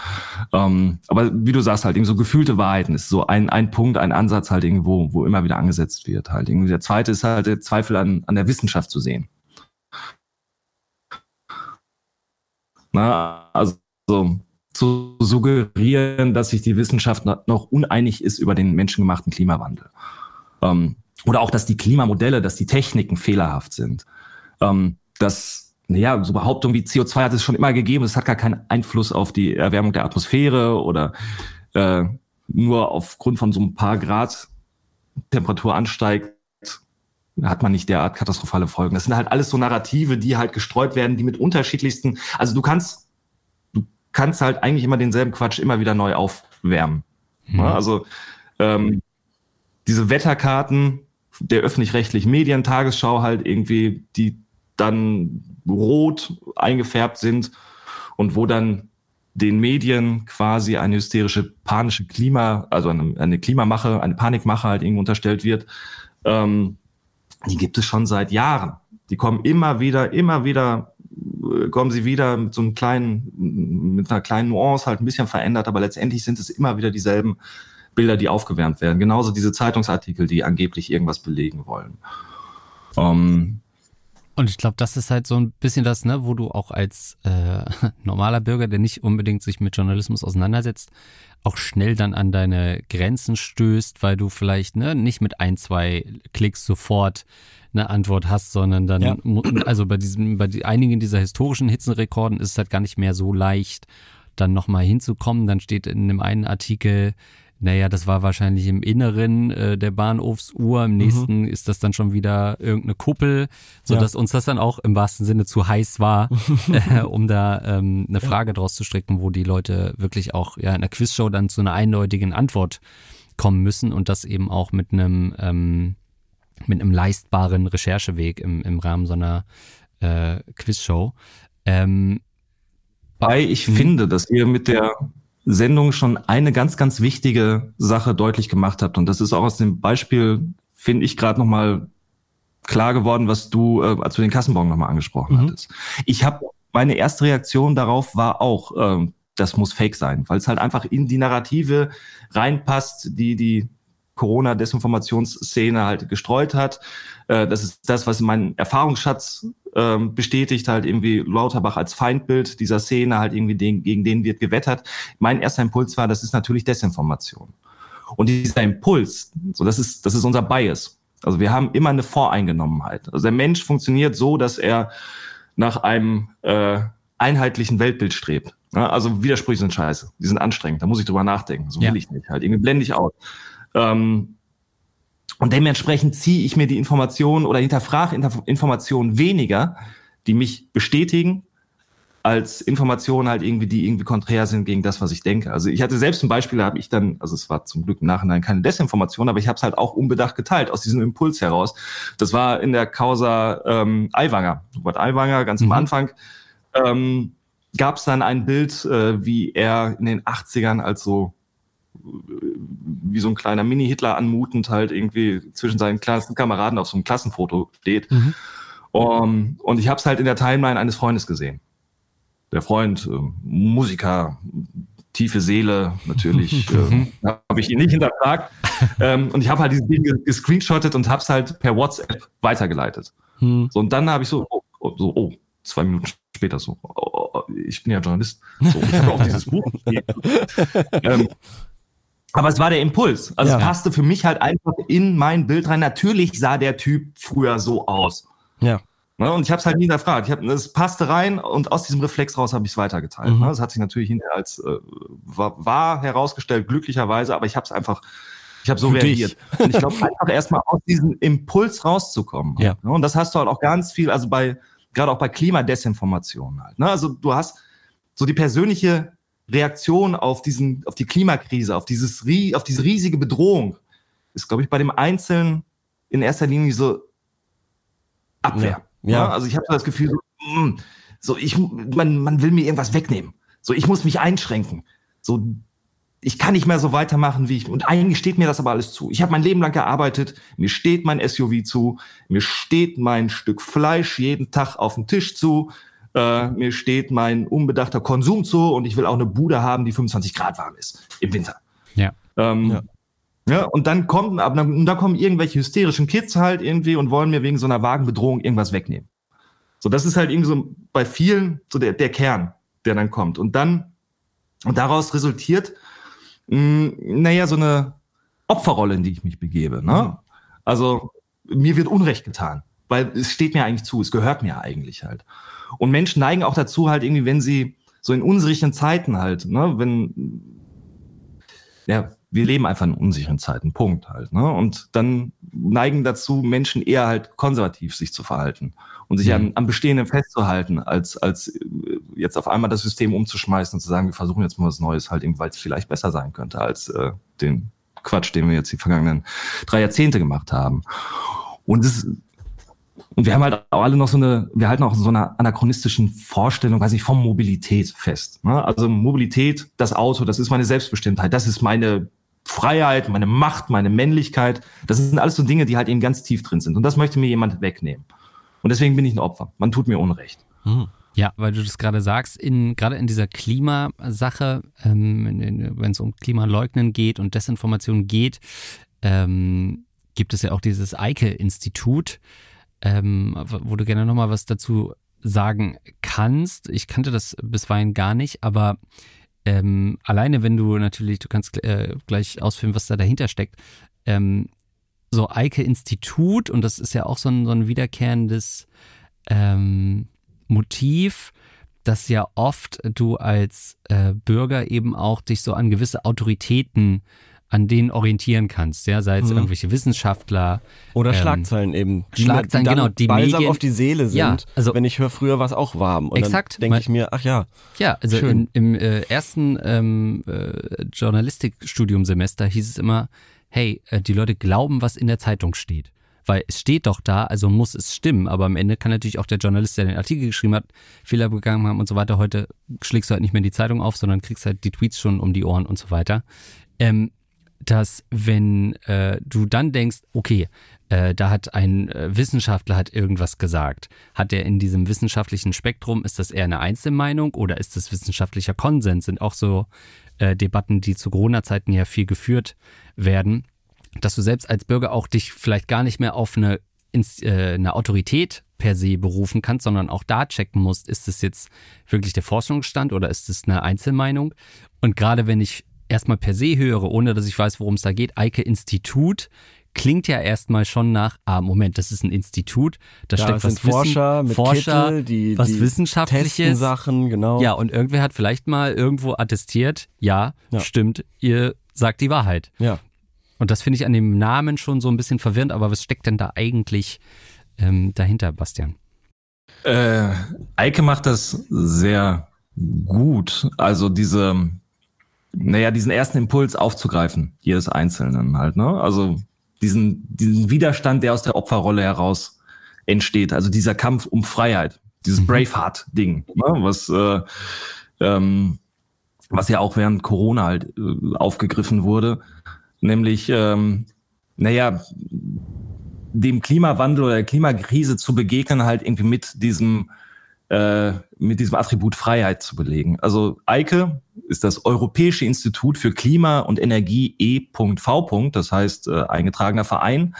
Ähm, aber wie du sagst, halt irgendwie so gefühlte Wahrheiten ist so ein, ein Punkt, ein Ansatz halt irgendwo, wo immer wieder angesetzt wird. Halt irgendwie der zweite ist halt der Zweifel an, an der Wissenschaft zu sehen. Na, also zu suggerieren, dass sich die Wissenschaft noch uneinig ist über den menschengemachten Klimawandel. Ähm, oder auch, dass die Klimamodelle, dass die Techniken fehlerhaft sind. Ähm, dass, naja, so Behauptungen wie CO2 hat es schon immer gegeben, es hat gar keinen Einfluss auf die Erwärmung der Atmosphäre oder äh, nur aufgrund von so ein paar Grad Temperatur ansteigt, hat man nicht derart katastrophale Folgen. Das sind halt alles so Narrative, die halt gestreut werden, die mit unterschiedlichsten, also du kannst, du kannst halt eigentlich immer denselben Quatsch immer wieder neu aufwärmen. Mhm. Also ähm, diese Wetterkarten der öffentlich-rechtlichen Medien, Tagesschau halt irgendwie, die dann rot eingefärbt sind und wo dann den Medien quasi eine hysterische, panische Klima, also eine, eine Klimamache, eine Panikmache halt irgendwie unterstellt wird. Ähm, die gibt es schon seit Jahren. Die kommen immer wieder, immer wieder, äh, kommen sie wieder mit so einem kleinen, mit einer kleinen Nuance halt ein bisschen verändert, aber letztendlich sind es immer wieder dieselben Bilder, die aufgewärmt werden. Genauso diese Zeitungsartikel, die angeblich irgendwas belegen wollen. Um, und ich glaube, das ist halt so ein bisschen das, ne, wo du auch als äh, (laughs) normaler Bürger, der nicht unbedingt sich mit Journalismus auseinandersetzt, auch schnell dann an deine Grenzen stößt, weil du vielleicht ne, nicht mit ein, zwei Klicks sofort eine Antwort hast, sondern dann, ja. also bei diesem, bei einigen dieser historischen Hitzenrekorden ist es halt gar nicht mehr so leicht, dann nochmal hinzukommen. Dann steht in dem einen Artikel, naja, das war wahrscheinlich im Inneren äh, der Bahnhofsuhr. Im mhm. nächsten mhm. ist das dann schon wieder irgendeine Kuppel, so dass ja. uns das dann auch im wahrsten Sinne zu heiß war, (laughs) äh, um da ähm, eine Frage ja. draus zu stricken, wo die Leute wirklich auch ja in der Quizshow dann zu einer eindeutigen Antwort kommen müssen und das eben auch mit einem ähm, mit einem leistbaren Rechercheweg im, im Rahmen so einer äh, Quizshow. Ähm, Weil ich finde, dass ihr mit der Sendung schon eine ganz, ganz wichtige Sache deutlich gemacht habt. Und das ist auch aus dem Beispiel, finde ich, gerade nochmal klar geworden, was du, äh, als du den Kassenbon nochmal angesprochen mhm. hattest. Ich habe, meine erste Reaktion darauf war auch, äh, das muss fake sein, weil es halt einfach in die Narrative reinpasst, die die Corona-Desinformationsszene halt gestreut hat. Äh, das ist das, was mein Erfahrungsschatz ähm, bestätigt, halt irgendwie Lauterbach als Feindbild dieser Szene, halt irgendwie den, gegen den wird gewettert. Mein erster Impuls war, das ist natürlich Desinformation. Und dieser Impuls, so das ist, das ist unser Bias. Also wir haben immer eine Voreingenommenheit. Also der Mensch funktioniert so, dass er nach einem äh, einheitlichen Weltbild strebt. Ja, also Widersprüche sind scheiße, die sind anstrengend, da muss ich drüber nachdenken. So will ja. ich nicht. Halt irgendwie blende ich aus. Ähm, und dementsprechend ziehe ich mir die Informationen oder hinterfrage Informationen weniger, die mich bestätigen, als Informationen halt irgendwie, die irgendwie konträr sind gegen das, was ich denke. Also ich hatte selbst ein Beispiel, da habe ich dann, also es war zum Glück im Nachhinein keine Desinformation, aber ich habe es halt auch unbedacht geteilt, aus diesem Impuls heraus. Das war in der Causa ähm, Aiwanger. Robert Aiwanger, ganz mhm. am Anfang, ähm, gab es dann ein Bild, äh, wie er in den 80ern als so wie so ein kleiner Mini-Hitler anmutend halt irgendwie zwischen seinen Klassenkameraden auf so einem Klassenfoto steht. Mhm. Um, und ich habe es halt in der Timeline eines Freundes gesehen. Der Freund, äh, Musiker, tiefe Seele, natürlich, (laughs) äh, habe ich ihn nicht hinterfragt. ähm, und ich habe halt dieses Ding gescreenshottet und habe es halt per WhatsApp weitergeleitet. Mhm. So, und dann habe ich so, oh, oh, so, oh, zwei Minuten später so, oh, oh, oh ich bin ja Journalist. So, ich habe auch dieses Buch. (laughs) ähm, aber es war der Impuls. Also ja. es passte für mich halt einfach in mein Bild rein. Natürlich sah der Typ früher so aus. Ja. Ne, und ich habe es halt nie hinterfragt. Ich hab, es passte rein und aus diesem Reflex raus habe ich es weitergeteilt. Mhm. Ne? Das hat sich natürlich hinterher als äh, war, war herausgestellt, glücklicherweise, aber ich habe es einfach, ich habe so für reagiert. Und ich glaube, einfach erstmal aus diesem Impuls rauszukommen. Ja. Ne? Und das hast du halt auch ganz viel, also bei, gerade auch bei Klimadesinformation halt. Ne? Also du hast so die persönliche Reaktion auf diesen, auf die Klimakrise, auf dieses, auf diese riesige Bedrohung, ist, glaube ich, bei dem Einzelnen in erster Linie so Abwehr. Ja. ja. Also ich habe so das Gefühl, so, mh, mm, so ich, man, man will mir irgendwas wegnehmen. So, ich muss mich einschränken. So, ich kann nicht mehr so weitermachen, wie ich. Und eigentlich steht mir das aber alles zu. Ich habe mein Leben lang gearbeitet, mir steht mein SUV zu, mir steht mein Stück Fleisch jeden Tag auf dem Tisch zu, äh, mir steht mein unbedachter Konsum zu und ich will auch eine Bude haben, die 25 Grad warm ist im Winter. Ja. Ähm, ja. ja. und dann kommt, aber dann, da kommen irgendwelche hysterischen Kids halt irgendwie und wollen mir wegen so einer vagen Bedrohung irgendwas wegnehmen. So, das ist halt irgendwie so bei vielen so der, der Kern, der dann kommt. Und dann, und daraus resultiert, mh, naja, so eine Opferrolle, in die ich mich begebe. Ne? Mhm. Also mir wird Unrecht getan, weil es steht mir eigentlich zu, es gehört mir eigentlich halt. Und Menschen neigen auch dazu halt irgendwie, wenn sie so in unsicheren Zeiten halt, ne, wenn, ja, wir leben einfach in unsicheren Zeiten, Punkt halt. Ne? Und dann neigen dazu Menschen eher halt konservativ sich zu verhalten und sich mhm. an, am Bestehenden festzuhalten, als, als äh, jetzt auf einmal das System umzuschmeißen und zu sagen, wir versuchen jetzt mal was Neues halt, weil es vielleicht besser sein könnte als äh, den Quatsch, den wir jetzt die vergangenen drei Jahrzehnte gemacht haben. Und das, und wir haben halt auch alle noch so eine, wir halten auch so eine anachronistischen Vorstellung, weiß ich, von Mobilität fest. Ne? Also Mobilität, das Auto, das ist meine Selbstbestimmtheit, das ist meine Freiheit, meine Macht, meine Männlichkeit. Das sind alles so Dinge, die halt eben ganz tief drin sind. Und das möchte mir jemand wegnehmen. Und deswegen bin ich ein Opfer. Man tut mir Unrecht. Hm. Ja, weil du das gerade sagst, in, gerade in dieser Klimasache, ähm, wenn es um Klimaleugnen geht und Desinformation geht, ähm, gibt es ja auch dieses Eike-Institut, ähm, wo du gerne nochmal was dazu sagen kannst. Ich kannte das bisweilen gar nicht, aber ähm, alleine wenn du natürlich, du kannst äh, gleich ausführen, was da dahinter steckt, ähm, so Eike-Institut, und das ist ja auch so ein, so ein wiederkehrendes ähm, Motiv, dass ja oft du als äh, Bürger eben auch dich so an gewisse Autoritäten an denen orientieren kannst, ja, sei es mhm. irgendwelche Wissenschaftler oder ähm, Schlagzeilen eben, die Schlagzeilen genau, die Balsam auf die Seele sind. Ja, also wenn ich höre, früher war es auch warm und exakt, denke ich mir, ach ja, ja, also in, im äh, ersten ähm, äh, Journalistikstudiumsemester hieß es immer, hey, äh, die Leute glauben, was in der Zeitung steht. Weil es steht doch da, also muss es stimmen. Aber am Ende kann natürlich auch der Journalist, der den Artikel geschrieben hat, Fehler begangen haben und so weiter. Heute schlägst du halt nicht mehr die Zeitung auf, sondern kriegst halt die Tweets schon um die Ohren und so weiter. Ähm, dass wenn äh, du dann denkst, okay, äh, da hat ein äh, Wissenschaftler hat irgendwas gesagt, hat er in diesem wissenschaftlichen Spektrum, ist das eher eine Einzelmeinung oder ist das wissenschaftlicher Konsens? Sind auch so äh, Debatten, die zu Corona-Zeiten ja viel geführt werden, dass du selbst als Bürger auch dich vielleicht gar nicht mehr auf eine, äh, eine Autorität per se berufen kannst, sondern auch da checken musst, ist es jetzt wirklich der Forschungsstand oder ist es eine Einzelmeinung? Und gerade wenn ich erstmal per se höre, ohne dass ich weiß, worum es da geht, Eike Institut, klingt ja erstmal schon nach, ah, Moment, das ist ein Institut, da, da steckt was Forscher Wissen, mit Forscher, Kittel, die, was die Wissenschaftliches. Sachen, genau. Ja, und irgendwer hat vielleicht mal irgendwo attestiert, ja, ja, stimmt, ihr sagt die Wahrheit. Ja. Und das finde ich an dem Namen schon so ein bisschen verwirrend, aber was steckt denn da eigentlich ähm, dahinter, Bastian? Äh, Eike macht das sehr gut. Also diese, naja, diesen ersten Impuls aufzugreifen, jedes Einzelnen halt, ne? Also diesen, diesen Widerstand, der aus der Opferrolle heraus entsteht, also dieser Kampf um Freiheit, dieses mhm. Braveheart-Ding, ne? was, äh, ähm, was ja auch während Corona halt äh, aufgegriffen wurde, nämlich, ähm, naja, dem Klimawandel oder der Klimakrise zu begegnen, halt irgendwie mit diesem äh, mit diesem Attribut Freiheit zu belegen. Also EIKE ist das Europäische Institut für Klima und Energie E.V. Das heißt äh, eingetragener Verein.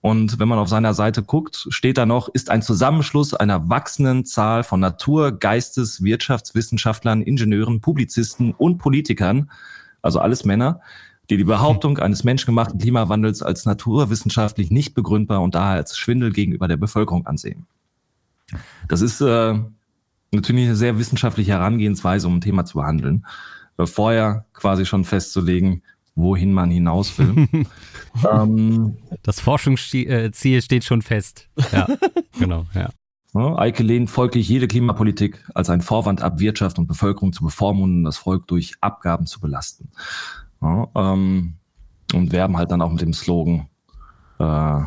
Und wenn man auf seiner Seite guckt, steht da noch, ist ein Zusammenschluss einer wachsenden Zahl von Natur-, Geistes-, Wirtschaftswissenschaftlern, Ingenieuren, Publizisten und Politikern, also alles Männer, die die Behauptung eines menschengemachten Klimawandels als naturwissenschaftlich nicht begründbar und daher als Schwindel gegenüber der Bevölkerung ansehen. Das ist äh, natürlich eine sehr wissenschaftliche Herangehensweise, um ein Thema zu behandeln. Äh, vorher quasi schon festzulegen, wohin man hinaus will. (laughs) ähm, das Forschungsziel steht schon fest. Ja, (laughs) genau, ja. Eike lehnt folglich jede Klimapolitik als ein Vorwand ab, Wirtschaft und Bevölkerung zu bevormunden und das Volk durch Abgaben zu belasten. Ja, ähm, und werben halt dann auch mit dem Slogan, äh,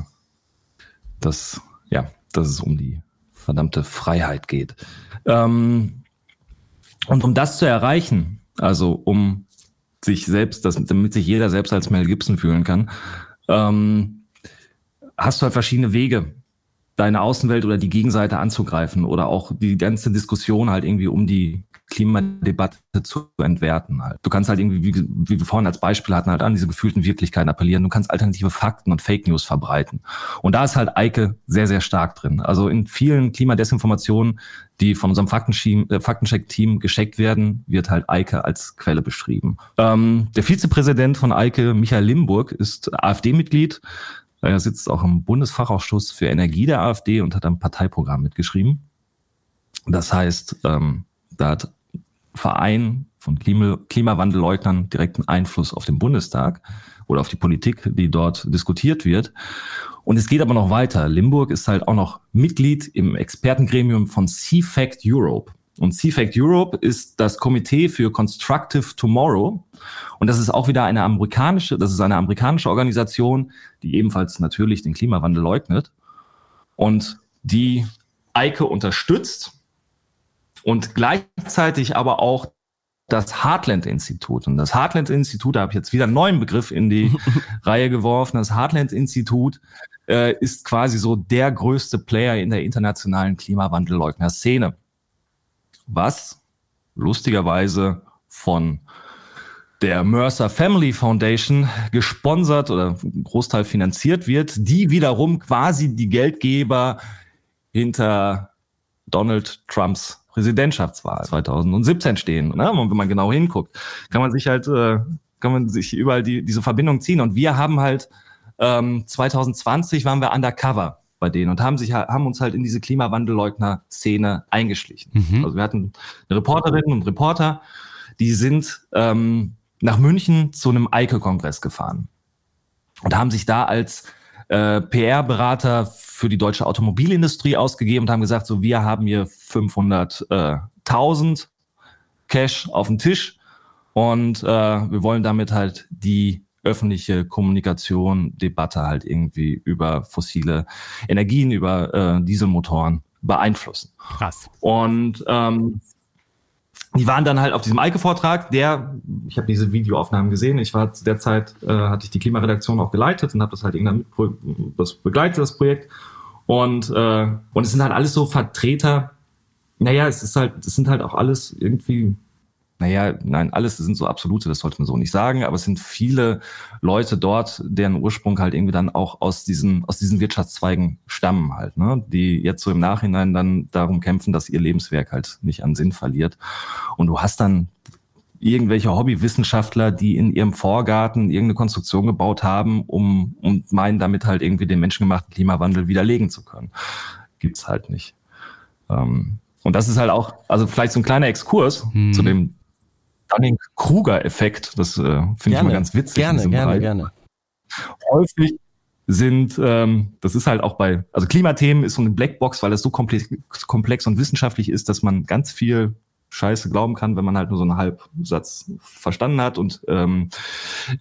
dass ja, dass es um die verdammte Freiheit geht. Ähm, und um das zu erreichen, also um sich selbst, das, damit sich jeder selbst als Mel Gibson fühlen kann, ähm, hast du halt verschiedene Wege, deine Außenwelt oder die Gegenseite anzugreifen oder auch die ganze Diskussion halt irgendwie um die Klimadebatte zu entwerten. Halt. Du kannst halt irgendwie, wie, wie wir vorhin als Beispiel hatten, halt an diese gefühlten Wirklichkeiten appellieren. Du kannst alternative Fakten und Fake News verbreiten. Und da ist halt Eike sehr, sehr stark drin. Also in vielen Klimadesinformationen, die von unserem äh, Faktencheck-Team gescheckt werden, wird halt Eike als Quelle beschrieben. Ähm, der Vizepräsident von Eike, Michael Limburg, ist AfD-Mitglied. Er sitzt auch im Bundesfachausschuss für Energie der AfD und hat am Parteiprogramm mitgeschrieben. Das heißt, ähm, da hat Verein von Klima Klimawandelleugnern direkten Einfluss auf den Bundestag oder auf die Politik, die dort diskutiert wird. Und es geht aber noch weiter. Limburg ist halt auch noch Mitglied im Expertengremium von CFACT Europe. Und CFACT Europe ist das Komitee für Constructive Tomorrow. Und das ist auch wieder eine amerikanische, das ist eine amerikanische Organisation, die ebenfalls natürlich den Klimawandel leugnet und die Eike unterstützt und gleichzeitig aber auch das Heartland-Institut. Und das Heartland-Institut, da habe ich jetzt wieder einen neuen Begriff in die (laughs) Reihe geworfen. Das Heartland-Institut äh, ist quasi so der größte Player in der internationalen Klimawandelleugner-Szene. Was lustigerweise von der Mercer Family Foundation gesponsert oder Großteil finanziert wird, die wiederum quasi die Geldgeber hinter Donald Trumps Präsidentschaftswahl 2017 stehen. Ne? Und wenn man genau hinguckt, kann man sich halt, äh, kann man sich überall die, diese Verbindung ziehen. Und wir haben halt ähm, 2020 waren wir undercover bei denen und haben sich haben uns halt in diese Klimawandelleugner-Szene eingeschlichen. Mhm. Also wir hatten eine Reporterin und Reporter, die sind ähm, nach München zu einem Eike-Kongress gefahren und haben sich da als äh, PR-Berater für die deutsche Automobilindustrie ausgegeben und haben gesagt, so wir haben hier 500.000 Cash auf dem Tisch und äh, wir wollen damit halt die öffentliche Kommunikation, Debatte halt irgendwie über fossile Energien, über äh, Dieselmotoren beeinflussen. Krass. Und ähm, die waren dann halt auf diesem Eike-Vortrag, der, ich habe diese Videoaufnahmen gesehen, ich war zu der Zeit, äh, hatte ich die Klimaredaktion auch geleitet und habe das halt irgendwann das begleitet, das Projekt. Und, äh, und es sind halt alles so Vertreter, naja, es ist halt, es sind halt auch alles irgendwie naja, nein, alles sind so absolute, das sollte man so nicht sagen, aber es sind viele Leute dort, deren Ursprung halt irgendwie dann auch aus diesen, aus diesen Wirtschaftszweigen stammen halt, ne? die jetzt so im Nachhinein dann darum kämpfen, dass ihr Lebenswerk halt nicht an Sinn verliert. Und du hast dann irgendwelche Hobbywissenschaftler, die in ihrem Vorgarten irgendeine Konstruktion gebaut haben, um, um meinen, damit halt irgendwie den menschengemachten Klimawandel widerlegen zu können. Gibt's halt nicht. Ähm, und das ist halt auch, also vielleicht so ein kleiner Exkurs hm. zu dem Dunning-Kruger-Effekt. Das äh, finde ich mal ganz witzig. Gerne, gerne, Bereich. gerne. Häufig sind, ähm, das ist halt auch bei, also Klimathemen ist so eine Blackbox, weil es so komplex, komplex und wissenschaftlich ist, dass man ganz viel Scheiße glauben kann, wenn man halt nur so einen Halbsatz verstanden hat. Und ähm,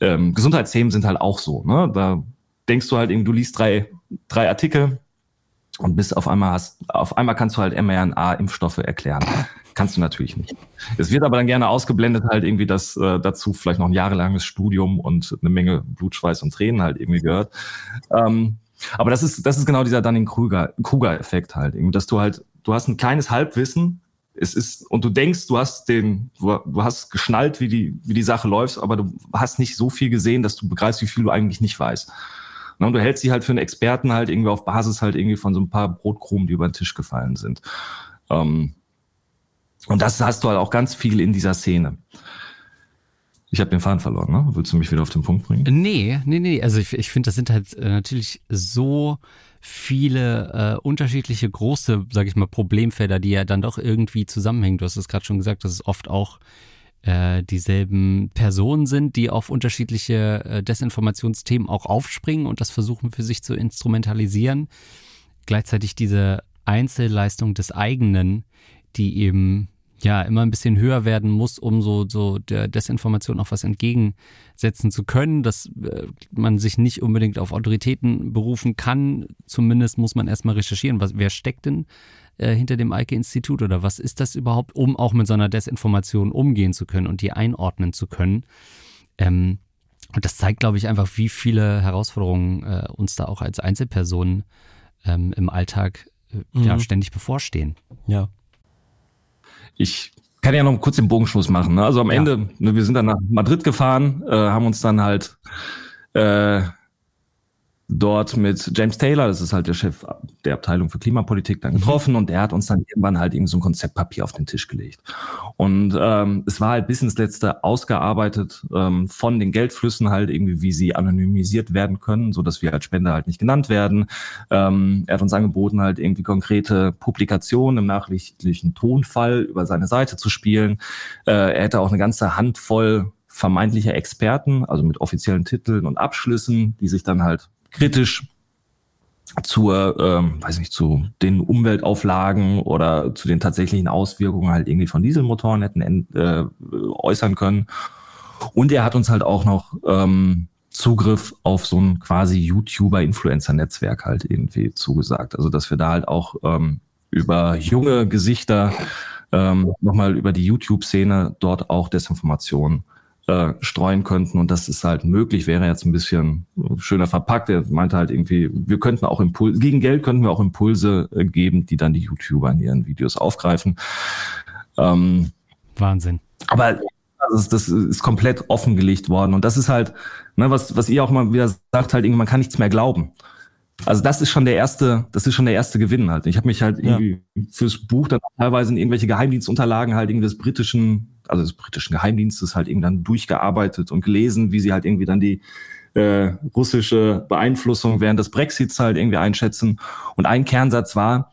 ähm, Gesundheitsthemen sind halt auch so. Ne? Da denkst du halt irgendwie, du liest drei, drei Artikel und bis auf einmal hast, auf einmal kannst du halt mRNA-Impfstoffe erklären. Kannst du natürlich nicht. Es wird aber dann gerne ausgeblendet halt irgendwie, dass äh, dazu vielleicht noch ein jahrelanges Studium und eine Menge Blutschweiß und Tränen halt irgendwie gehört. Ähm, aber das ist, das ist genau dieser Dunning-Kruger-Effekt halt, irgendwie, dass du halt, du hast ein kleines Halbwissen, es ist, und du denkst, du hast den, du, du hast geschnallt, wie die, wie die Sache läuft, aber du hast nicht so viel gesehen, dass du begreifst, wie viel du eigentlich nicht weißt. Und du hältst sie halt für einen Experten halt irgendwie auf Basis halt irgendwie von so ein paar Brotkrumen, die über den Tisch gefallen sind. Ähm, und das hast du halt auch ganz viel in dieser Szene. Ich habe den Faden verloren, ne? Willst du mich wieder auf den Punkt bringen? Nee, nee, nee. Also ich, ich finde, das sind halt äh, natürlich so viele äh, unterschiedliche große, sage ich mal, Problemfelder, die ja dann doch irgendwie zusammenhängen. Du hast es gerade schon gesagt, dass es oft auch äh, dieselben Personen sind, die auf unterschiedliche äh, Desinformationsthemen auch aufspringen und das versuchen für sich zu instrumentalisieren. Gleichzeitig diese Einzelleistung des eigenen, die eben ja immer ein bisschen höher werden muss, um so, so der Desinformation auch was entgegensetzen zu können, dass äh, man sich nicht unbedingt auf Autoritäten berufen kann. Zumindest muss man erstmal recherchieren, was, wer steckt denn äh, hinter dem Eike-Institut oder was ist das überhaupt, um auch mit so einer Desinformation umgehen zu können und die einordnen zu können. Ähm, und das zeigt, glaube ich, einfach, wie viele Herausforderungen äh, uns da auch als Einzelpersonen ähm, im Alltag äh, mhm. ja, ständig bevorstehen. Ja. Ich kann ja noch kurz den Bogenschluss machen. Ne? Also am ja. Ende, ne, wir sind dann nach Madrid gefahren, äh, haben uns dann halt äh, dort mit James Taylor, das ist halt der Chef der Abteilung für Klimapolitik, dann mhm. getroffen mhm. und der hat uns dann irgendwann halt irgend so ein Konzeptpapier auf den Tisch gelegt. Und ähm, es war halt bis ins Letzte ausgearbeitet ähm, von den Geldflüssen halt irgendwie, wie sie anonymisiert werden können, so dass wir als Spender halt nicht genannt werden. Ähm, er hat uns angeboten, halt irgendwie konkrete Publikationen im nachrichtlichen Tonfall über seine Seite zu spielen. Äh, er hätte auch eine ganze Handvoll vermeintlicher Experten, also mit offiziellen Titeln und Abschlüssen, die sich dann halt kritisch zur, ähm, weiß nicht, zu den Umweltauflagen oder zu den tatsächlichen Auswirkungen halt irgendwie von Dieselmotoren hätten äh, äußern können. Und er hat uns halt auch noch ähm, Zugriff auf so ein quasi YouTuber-Influencer-Netzwerk halt irgendwie zugesagt. Also dass wir da halt auch ähm, über junge Gesichter ähm, nochmal über die YouTube-Szene dort auch Desinformationen äh, streuen könnten und das ist halt möglich, wäre jetzt ein bisschen schöner verpackt. Er meinte halt irgendwie, wir könnten auch Impulse, gegen Geld könnten wir auch Impulse äh, geben, die dann die YouTuber in ihren Videos aufgreifen. Ähm, Wahnsinn. Aber das, das ist komplett offengelegt worden und das ist halt, ne, was, was ihr auch mal wieder sagt, halt irgendwie, man kann nichts mehr glauben. Also das ist schon der erste, das ist schon der erste Gewinn halt. Ich habe mich halt irgendwie ja. fürs Buch dann teilweise in irgendwelche Geheimdienstunterlagen halt irgendwie des britischen also des britischen Geheimdienstes halt eben dann durchgearbeitet und gelesen, wie sie halt irgendwie dann die äh, russische Beeinflussung während des Brexits halt irgendwie einschätzen. Und ein Kernsatz war,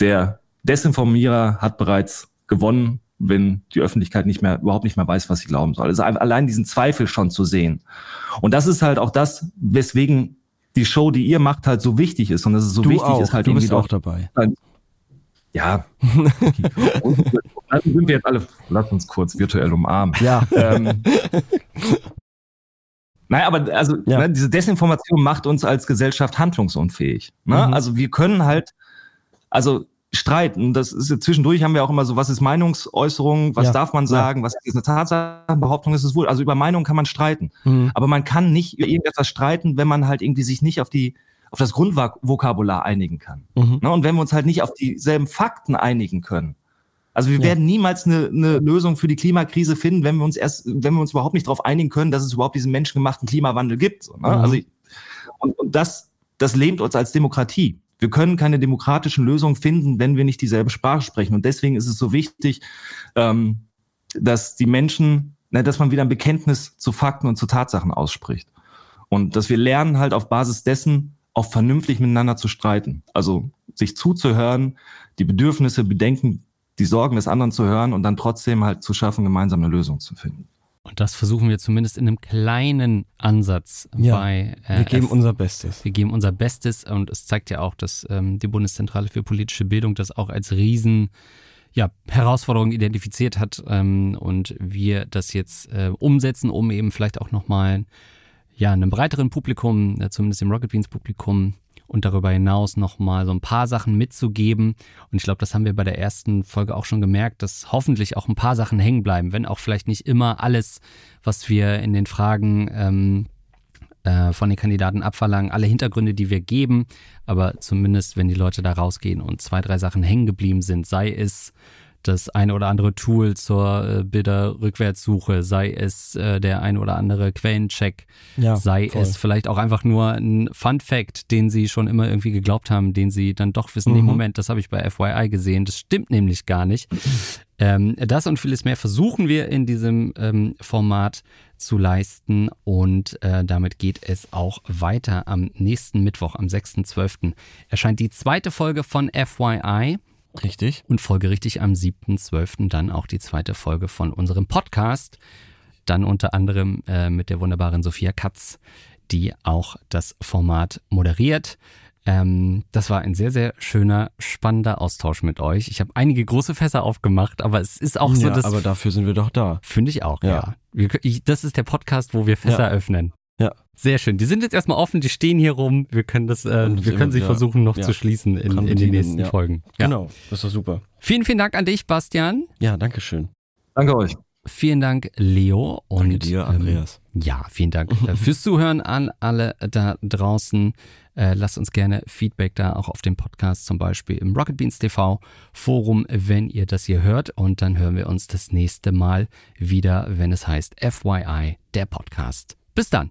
der Desinformierer hat bereits gewonnen, wenn die Öffentlichkeit nicht mehr, überhaupt nicht mehr weiß, was sie glauben soll. Also allein diesen Zweifel schon zu sehen. Und das ist halt auch das, weswegen die Show, die ihr macht, halt so wichtig ist. Und das ist so du wichtig auch. ist halt du bist auch dabei. Ja. (laughs) dann sind wir jetzt alle, lass uns kurz virtuell umarmen. Ja. Ähm, naja, aber also ja. ne, diese Desinformation macht uns als Gesellschaft handlungsunfähig. Ne? Mhm. Also wir können halt, also streiten. Das ist zwischendurch haben wir auch immer so, was ist Meinungsäußerung, was ja. darf man sagen, ja. was ist eine Tatsachenbehauptung, ist es wohl. Also über Meinung kann man streiten. Mhm. Aber man kann nicht über irgendetwas streiten, wenn man halt irgendwie sich nicht auf die auf das Grundvokabular einigen kann. Mhm. Ne? Und wenn wir uns halt nicht auf dieselben Fakten einigen können. Also wir ja. werden niemals eine, eine Lösung für die Klimakrise finden, wenn wir uns erst, wenn wir uns überhaupt nicht darauf einigen können, dass es überhaupt diesen menschengemachten Klimawandel gibt. So, ne? mhm. Also ich, und, und das, das lähmt uns als Demokratie. Wir können keine demokratischen Lösungen finden, wenn wir nicht dieselbe Sprache sprechen. Und deswegen ist es so wichtig, ähm, dass die Menschen, na, dass man wieder ein Bekenntnis zu Fakten und zu Tatsachen ausspricht. Und dass wir lernen halt auf Basis dessen, auch vernünftig miteinander zu streiten. Also sich zuzuhören, die Bedürfnisse, Bedenken, die Sorgen des anderen zu hören und dann trotzdem halt zu schaffen, gemeinsam eine Lösung zu finden. Und das versuchen wir zumindest in einem kleinen Ansatz ja, bei. Äh, wir geben F unser Bestes. Wir geben unser Bestes und es zeigt ja auch, dass ähm, die Bundeszentrale für politische Bildung das auch als Riesen ja, Herausforderung identifiziert hat ähm, und wir das jetzt äh, umsetzen, um eben vielleicht auch nochmal ja, einem breiteren Publikum, äh, zumindest dem Rocket Beans Publikum und darüber hinaus nochmal so ein paar Sachen mitzugeben. Und ich glaube, das haben wir bei der ersten Folge auch schon gemerkt, dass hoffentlich auch ein paar Sachen hängen bleiben, wenn auch vielleicht nicht immer alles, was wir in den Fragen ähm, äh, von den Kandidaten abverlangen, alle Hintergründe, die wir geben, aber zumindest, wenn die Leute da rausgehen und zwei, drei Sachen hängen geblieben sind, sei es das eine oder andere Tool zur äh, Bilderrückwärtssuche, sei es äh, der ein oder andere Quellencheck, ja, sei voll. es vielleicht auch einfach nur ein Fun Fact, den sie schon immer irgendwie geglaubt haben, den sie dann doch wissen, mhm. nee, Moment, das habe ich bei FYI gesehen, das stimmt nämlich gar nicht. Ähm, das und vieles mehr versuchen wir in diesem ähm, Format zu leisten und äh, damit geht es auch weiter. Am nächsten Mittwoch, am 6.12. erscheint die zweite Folge von FYI. Richtig. Und folgerichtig am 7.12. dann auch die zweite Folge von unserem Podcast. Dann unter anderem äh, mit der wunderbaren Sophia Katz, die auch das Format moderiert. Ähm, das war ein sehr, sehr schöner, spannender Austausch mit euch. Ich habe einige große Fässer aufgemacht, aber es ist auch so, ja, dass. aber dafür sind wir doch da. Finde ich auch, ja. Ja. Das ist der Podcast, wo wir Fässer Ja. öffnen. Ja. Sehr schön. Die sind jetzt erstmal offen, die stehen hier rum. Wir können das, äh, wir sie- können sie ja. versuchen noch Ja. zu schließen in, in den nächsten ja. Folgen. Ja. Genau, das ist doch super. Vielen, vielen Dank an dich, Bastian. Ja, danke schön. Danke euch. Vielen Dank, Leo. Und, Danke dir, Andreas. Ähm, ja, vielen Dank äh, fürs Zuhören an alle da draußen. Äh, lasst uns gerne Feedback da, auch auf dem Podcast, zum Beispiel im Rocket Beans TV Forum, wenn ihr das hier hört. Und dann hören wir uns das nächste Mal wieder, wenn es heißt FYI, der Podcast. Bis dann.